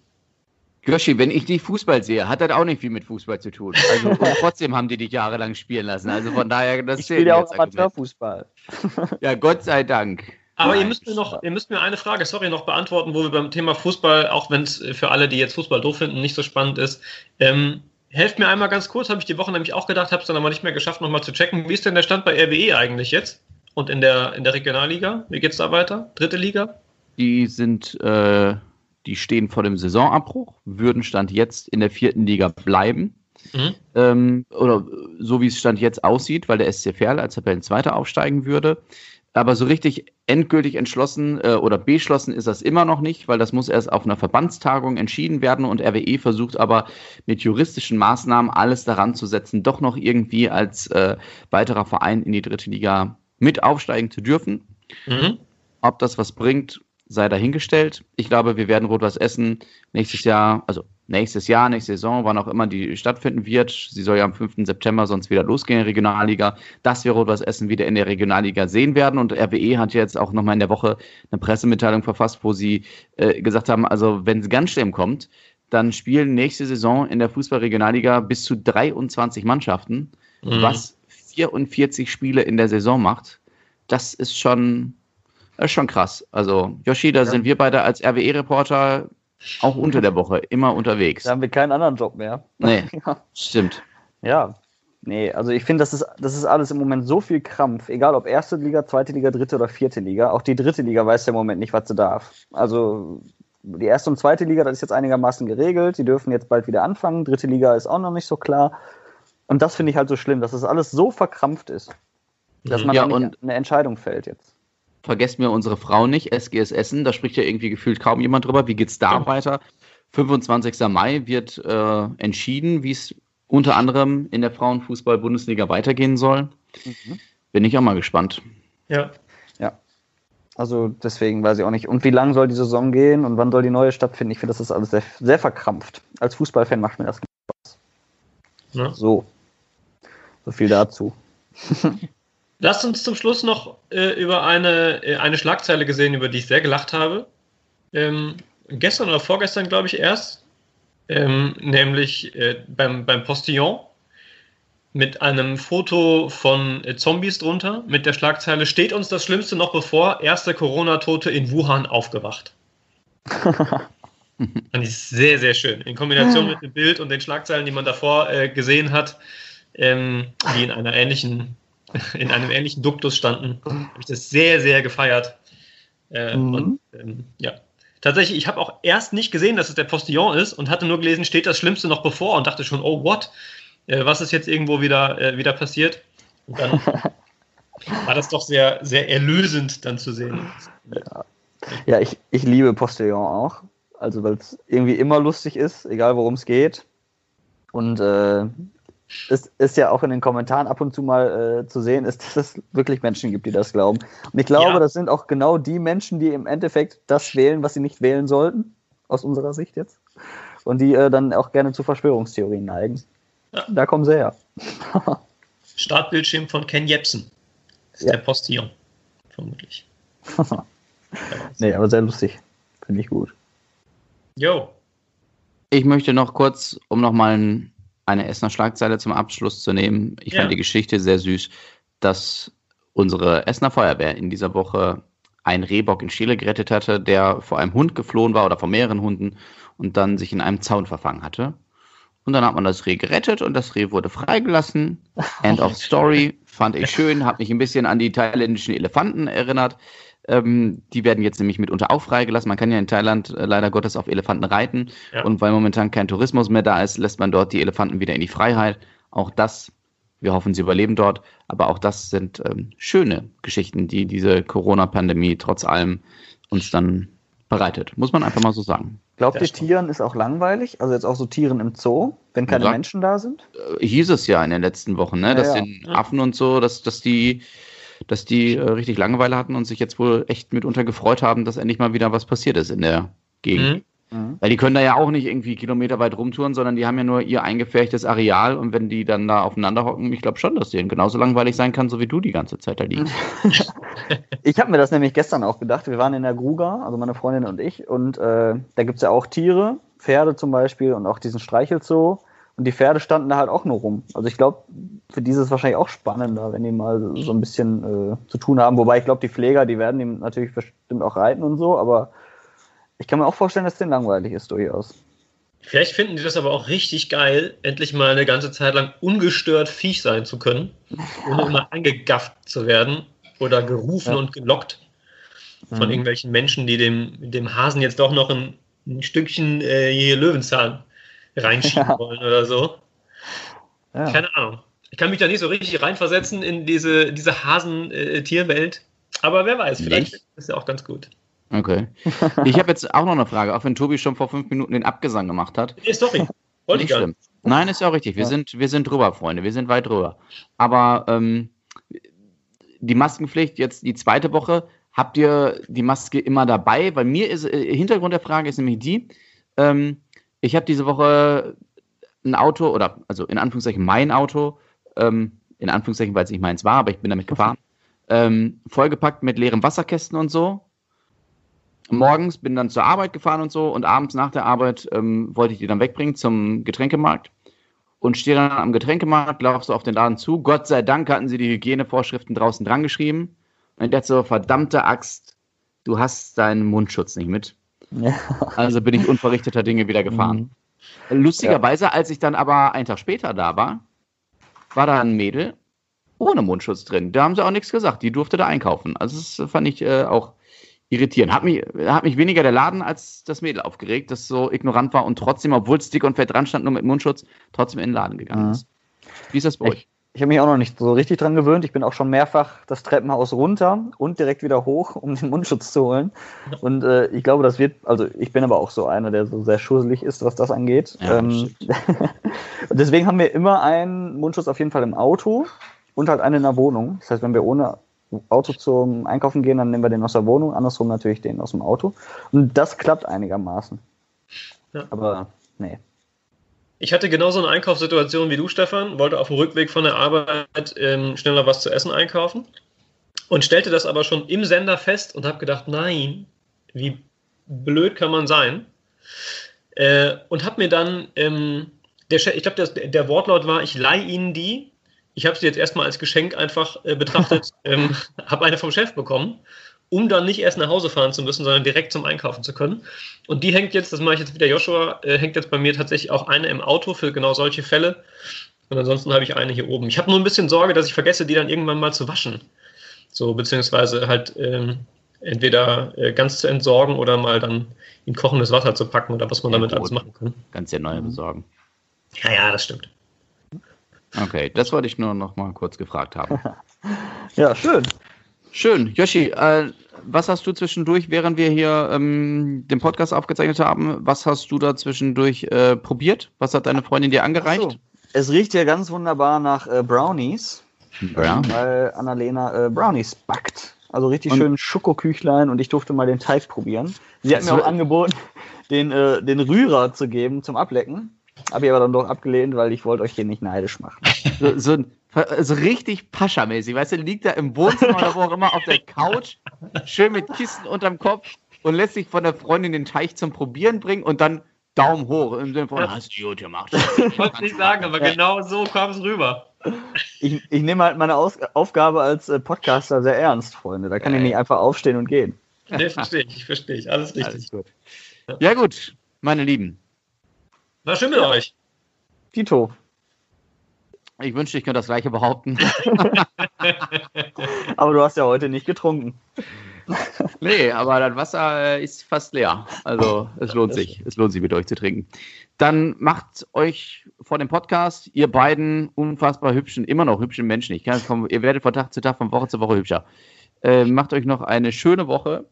Yoshi, wenn ich dich Fußball sehe, hat das auch nicht viel mit Fußball zu tun. Also trotzdem haben die dich jahrelang spielen lassen. Also von daher, das ich spiele ja auch Amateurfußball. [laughs] ja, Gott sei Dank. Aber ihr müsst, mir noch, ihr müsst mir eine Frage, sorry, noch beantworten, wo wir beim Thema Fußball, auch wenn es für alle, die jetzt Fußball doof finden, nicht so spannend ist. Ähm, helft mir einmal ganz kurz, habe ich die Woche nämlich auch gedacht, habe es dann aber nicht mehr geschafft, nochmal zu checken. Wie ist denn der Stand bei RWE eigentlich jetzt? Und in der, in der Regionalliga? Wie geht es da weiter? Dritte Liga? Die sind, äh, die stehen vor dem Saisonabbruch, würden Stand jetzt in der vierten Liga bleiben. Mhm. Ähm, oder so wie es Stand jetzt aussieht, weil der SC Verl als Tabellenzweiter aufsteigen würde. Aber so richtig endgültig entschlossen äh, oder beschlossen ist das immer noch nicht, weil das muss erst auf einer Verbandstagung entschieden werden und RWE versucht aber mit juristischen Maßnahmen alles daran zu setzen, doch noch irgendwie als äh, weiterer Verein in die dritte Liga mit aufsteigen zu dürfen. Mhm. Ob das was bringt, sei dahingestellt. Ich glaube, wir werden Rot-Was Essen nächstes Jahr, also nächstes Jahr, nächste Saison, wann auch immer die stattfinden wird. Sie soll ja am 5. September sonst wieder losgehen in der Regionalliga, dass wir Rot-Was Essen wieder in der Regionalliga sehen werden. Und RWE hat jetzt auch nochmal in der Woche eine Pressemitteilung verfasst, wo sie äh, gesagt haben, also wenn es ganz schlimm kommt, dann spielen nächste Saison in der Fußballregionalliga bis zu 23 Mannschaften, mhm. was 44 Spiele in der Saison macht. Das ist schon, das ist schon krass. Also, Yoshi, da ja. sind wir beide als RWE-Reporter auch unter der Woche, immer unterwegs. Da haben wir keinen anderen Job mehr. Nee, [laughs] ja. stimmt. Ja, nee, also ich finde, das ist, das ist alles im Moment so viel Krampf, egal ob erste Liga, zweite Liga, dritte oder vierte Liga. Auch die dritte Liga weiß ja im Moment nicht, was sie darf. Also die erste und zweite Liga, das ist jetzt einigermaßen geregelt. Die dürfen jetzt bald wieder anfangen. Dritte Liga ist auch noch nicht so klar. Und das finde ich halt so schlimm, dass das alles so verkrampft ist, dass man ja, und eine Entscheidung fällt jetzt vergesst mir unsere Frau nicht, SGS Essen, da spricht ja irgendwie gefühlt kaum jemand drüber. Wie geht es da ja. weiter? 25. Mai wird äh, entschieden, wie es unter anderem in der Frauenfußball-Bundesliga weitergehen soll. Mhm. Bin ich auch mal gespannt. Ja. Ja. Also deswegen weiß ich auch nicht. Und wie lang soll die Saison gehen und wann soll die neue stattfinden? Ich finde, das ist alles sehr, sehr verkrampft. Als Fußballfan macht mir das Spaß. Ja. So. So viel dazu. [laughs] Lasst uns zum Schluss noch äh, über eine, äh, eine Schlagzeile gesehen, über die ich sehr gelacht habe. Ähm, gestern oder vorgestern, glaube ich, erst. Ähm, nämlich äh, beim, beim Postillon mit einem Foto von äh, Zombies drunter, mit der Schlagzeile: Steht uns das Schlimmste noch bevor? Erste Corona-Tote in Wuhan aufgewacht. [laughs] Fand ich sehr, sehr schön. In Kombination mit dem Bild und den Schlagzeilen, die man davor äh, gesehen hat, ähm, die in einer ähnlichen [laughs] in einem ähnlichen Duktus standen, habe ich das sehr, sehr gefeiert. Äh, mhm. Und ähm, ja, tatsächlich, ich habe auch erst nicht gesehen, dass es der Postillon ist und hatte nur gelesen, steht das Schlimmste noch bevor und dachte schon, oh what, äh, was ist jetzt irgendwo wieder, äh, wieder passiert. Und dann [laughs] war das doch sehr, sehr erlösend dann zu sehen. Ja, ja ich, ich liebe Postillon auch. Also, weil es irgendwie immer lustig ist, egal worum es geht. Und es ist ja auch in den Kommentaren ab und zu mal äh, zu sehen, ist, [laughs] dass es wirklich Menschen gibt, die das glauben. Und ich glaube, ja. das sind auch genau die Menschen, die im Endeffekt das wählen, was sie nicht wählen sollten, aus unserer Sicht jetzt. Und die äh, dann auch gerne zu Verschwörungstheorien neigen. Ja. Da kommen sie her. [laughs] Startbildschirm von Ken Jepsen. Ist ja. der Postillon, vermutlich. [laughs] nee, aber sehr lustig. Finde ich gut. Jo. Ich möchte noch kurz, um nochmal ein eine Essener Schlagzeile zum Abschluss zu nehmen. Ich ja. fand die Geschichte sehr süß, dass unsere Essener Feuerwehr in dieser Woche einen Rehbock in Chile gerettet hatte, der vor einem Hund geflohen war oder vor mehreren Hunden und dann sich in einem Zaun verfangen hatte. Und dann hat man das Reh gerettet und das Reh wurde freigelassen. End of [laughs] Story. Fand ich schön, hat mich ein bisschen an die thailändischen Elefanten erinnert. Ähm, die werden jetzt nämlich mitunter auch freigelassen. Man kann ja in Thailand äh, leider Gottes auf Elefanten reiten. Ja. Und weil momentan kein Tourismus mehr da ist, lässt man dort die Elefanten wieder in die Freiheit. Auch das, wir hoffen, sie überleben dort. Aber auch das sind ähm, schöne Geschichten, die diese Corona-Pandemie trotz allem uns dann bereitet. Muss man einfach mal so sagen. Glaubt ihr, Tieren ist auch langweilig? Also jetzt auch so Tieren im Zoo, wenn keine sagt, Menschen da sind? Äh, hieß es ja in den letzten Wochen, ne? Ja, dass ja. den Affen und so, dass, dass die dass die äh, richtig Langeweile hatten und sich jetzt wohl echt mitunter gefreut haben, dass endlich mal wieder was passiert ist in der Gegend. Mhm. mhm. Weil die können da ja auch nicht irgendwie kilometerweit rumtouren, sondern die haben ja nur ihr eingefärchtes Areal und wenn die dann da aufeinander hocken, ich glaube schon, dass denen genauso langweilig sein kann, so wie du die ganze Zeit da liegst. [laughs] ich habe mir das nämlich gestern auch gedacht. Wir waren in der Gruga, also meine Freundin und ich, und äh, da gibt es ja auch Tiere, Pferde zum Beispiel und auch diesen Streichelzoo. Und die Pferde standen da halt auch nur rum. Also ich glaube, für die ist es wahrscheinlich auch spannender, wenn die mal so ein bisschen äh, zu tun haben. Wobei ich glaube, die Pfleger, die werden ihm natürlich bestimmt auch reiten und so, aber ich kann mir auch vorstellen, dass es denen langweilig ist durchaus. Vielleicht finden die das aber auch richtig geil, endlich mal eine ganze Zeit lang ungestört Viech sein zu können, ohne [laughs] immer angegafft zu werden oder gerufen ja. und gelockt von mhm. irgendwelchen Menschen, die dem, dem Hasen jetzt doch noch ein, ein Stückchen äh, Löwenzahn reinschieben ja. wollen oder so. Ja. Keine Ahnung. Ich kann mich da nicht so richtig reinversetzen in diese, diese Hasen-Tierwelt. Aber wer weiß, vielleicht nicht? ist ja auch ganz gut. Okay. Ich habe jetzt auch noch eine Frage, auch wenn Tobi schon vor fünf Minuten den Abgesang gemacht hat. Nee, sorry. Wollte ich gar nicht. Nein, ist ja auch richtig. Wir, ja. sind, wir sind drüber, Freunde. Wir sind weit drüber. Aber ähm, die Maskenpflicht jetzt die zweite Woche, habt ihr die Maske immer dabei? Bei mir ist, äh, Hintergrund der Frage ist nämlich die, ähm, ich habe diese Woche ein Auto, oder also in Anführungszeichen mein Auto, ähm, in Anführungszeichen, weil es nicht meins war, aber ich bin damit gefahren, ähm, vollgepackt mit leeren Wasserkästen und so. Morgens bin dann zur Arbeit gefahren und so und abends nach der Arbeit ähm, wollte ich die dann wegbringen zum Getränkemarkt und stehe dann am Getränkemarkt, laufst so auf den Laden zu. Gott sei Dank hatten sie die Hygienevorschriften draußen dran geschrieben. Und hat so, verdammte Axt, du hast deinen Mundschutz nicht mit. Ja. [laughs] Also bin ich unverrichteter Dinge wieder gefahren. Mhm. Lustigerweise, ja. als ich dann aber einen Tag später da war, war da ein Mädel ohne Mundschutz drin. Da haben sie auch nichts gesagt. Die durfte da einkaufen. Also das fand ich äh, auch irritierend. Hat mich, hat mich weniger der Laden als das Mädel aufgeregt, das so ignorant war und trotzdem, obwohl es dick und fett dran stand, nur mit Mundschutz, trotzdem in den Laden gegangen mhm. ist. Wie ist das bei euch? Ich habe mich auch noch nicht so richtig dran gewöhnt. Ich bin auch schon mehrfach das Treppenhaus runter und direkt wieder hoch, um den Mundschutz zu holen. Und äh, ich glaube, das wird, also ich bin aber auch so einer, der so sehr schusselig ist, was das angeht. Ja, ähm, [laughs] und deswegen haben wir immer einen Mundschutz auf jeden Fall im Auto und halt einen in der Wohnung. Das heißt, wenn wir ohne Auto zum Einkaufen gehen, dann nehmen wir den aus der Wohnung, andersrum natürlich den aus dem Auto. Und das klappt einigermaßen. Ja. Aber nee. Ich hatte genauso eine Einkaufssituation wie du, Stefan, wollte auf dem Rückweg von der Arbeit ähm, schneller was zu essen einkaufen und stellte das aber schon im Sender fest und habe gedacht, nein, wie blöd kann man sein? Äh, und habe mir dann, ähm, der, ich glaube, der Wortlaut war, ich leihe Ihnen die. Ich habe sie jetzt erstmal als Geschenk einfach äh, betrachtet, [laughs] ähm, habe eine vom Chef bekommen um dann nicht erst nach Hause fahren zu müssen, sondern direkt zum Einkaufen zu können. Und die hängt jetzt, das mache ich jetzt wieder Joshua, äh, hängt jetzt bei mir tatsächlich auch eine im Auto für genau solche Fälle. Und ansonsten habe ich eine hier oben. Ich habe nur ein bisschen Sorge, dass ich vergesse, die dann irgendwann mal zu waschen. So, beziehungsweise halt ähm, entweder äh, ganz zu entsorgen oder mal dann in kochendes Wasser zu packen oder was man ja, damit gut. alles machen kann. Ganz ja neue besorgen. Ja, ja, das stimmt. Okay. Okay, das wollte ich nur noch mal kurz gefragt haben. [laughs] Ja, schön. Schön. Yoshi, äh, was hast du zwischendurch, während wir hier ähm, den Podcast aufgezeichnet haben, was hast du da zwischendurch äh, probiert? Was hat deine Freundin dir angereicht? So. Es riecht ja ganz wunderbar nach äh, Brownies, Ja. weil Annalena äh, Brownies backt. Also richtig Und- schön Schokoküchlein und ich durfte mal den Teig probieren. Sie hat mir auch angeboten, den, äh, den Rührer zu geben zum Ablecken. Habe ich aber dann doch abgelehnt, weil ich wollte euch den nicht neidisch machen. [laughs] So, so, ein- so richtig Pascha-mäßig, weißt du, liegt da im Wohnzimmer oder wo auch immer auf der Couch, schön mit Kissen unterm Kopf und lässt sich von der Freundin den Teig zum Probieren bringen und dann Daumen hoch im Sinne von, hast du gut gemacht. Ich wollte es nicht sagen, aber Ja. genau so kam es rüber. Ich, ich nehme halt meine Aus Aufgabe als äh, Podcaster sehr ernst, Freunde. Da kann ich nicht einfach aufstehen und gehen. Nee, verstehe ich, verstehe ich. Alles richtig. Alles gut. Ja gut, meine Lieben, War schön mit euch. Tito, ich wünschte, ich könnte das gleiche behaupten. [laughs] aber du hast ja heute nicht getrunken. Nee, aber das Wasser äh, ist fast leer. Also es lohnt sich. Es lohnt sich, mit euch zu trinken. Dann macht euch vor dem Podcast, ihr beiden unfassbar hübschen, immer noch hübschen Menschen. Ich kann, vom, ihr werdet von Tag zu Tag, von Woche zu Woche hübscher. Äh, macht euch noch eine schöne Woche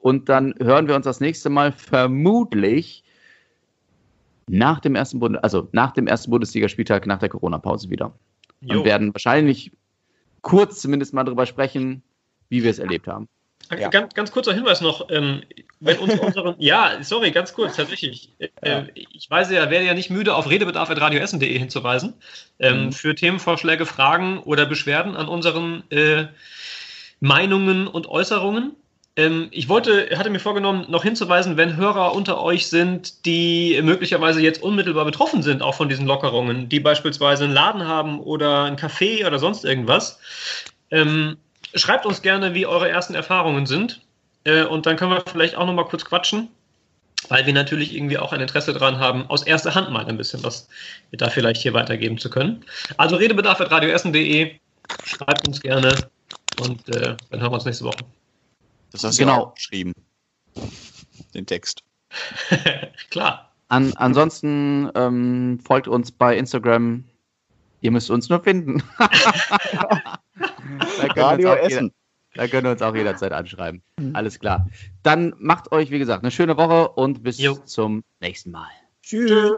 und dann hören wir uns das nächste Mal vermutlich nach dem ersten Bundes also nach dem ersten Bundesligaspieltag nach der Corona-Pause wieder. Jo. Und werden wahrscheinlich kurz zumindest mal darüber sprechen, wie wir es erlebt haben. Ja. Ganz, ganz kurzer Hinweis noch, ähm, wenn uns unseren, [laughs] ja, sorry, ganz kurz, tatsächlich. Äh, Ja. Ich weiß ja, werde ja nicht müde, auf redebedarf.radioessen.de hinzuweisen, ähm, Mhm. für Themenvorschläge, Fragen oder Beschwerden an unseren äh, Meinungen und Äußerungen. Ähm, ich wollte, hatte mir vorgenommen, noch hinzuweisen, wenn Hörer unter euch sind, die möglicherweise jetzt unmittelbar betroffen sind, auch von diesen Lockerungen, die beispielsweise einen Laden haben oder ein Café oder sonst irgendwas. Ähm, schreibt uns gerne, wie eure ersten Erfahrungen sind. Äh, und dann können wir vielleicht auch noch mal kurz quatschen, weil wir natürlich irgendwie auch ein Interesse daran haben, aus erster Hand mal ein bisschen was da vielleicht hier weitergeben zu können. Also redebedarf.radioessen.de, schreibt uns gerne und äh, dann hören wir uns nächste Woche. Das hast Genau. du ja auch geschrieben. Den Text. [laughs] Klar. An, ansonsten ähm, folgt uns bei Instagram. Ihr müsst uns nur finden. [laughs] da, können wir uns Radio Essen. da können wir uns auch jederzeit anschreiben. Alles klar. Dann macht euch, wie gesagt, eine schöne Woche und bis Jo. zum nächsten Mal. Tschüss.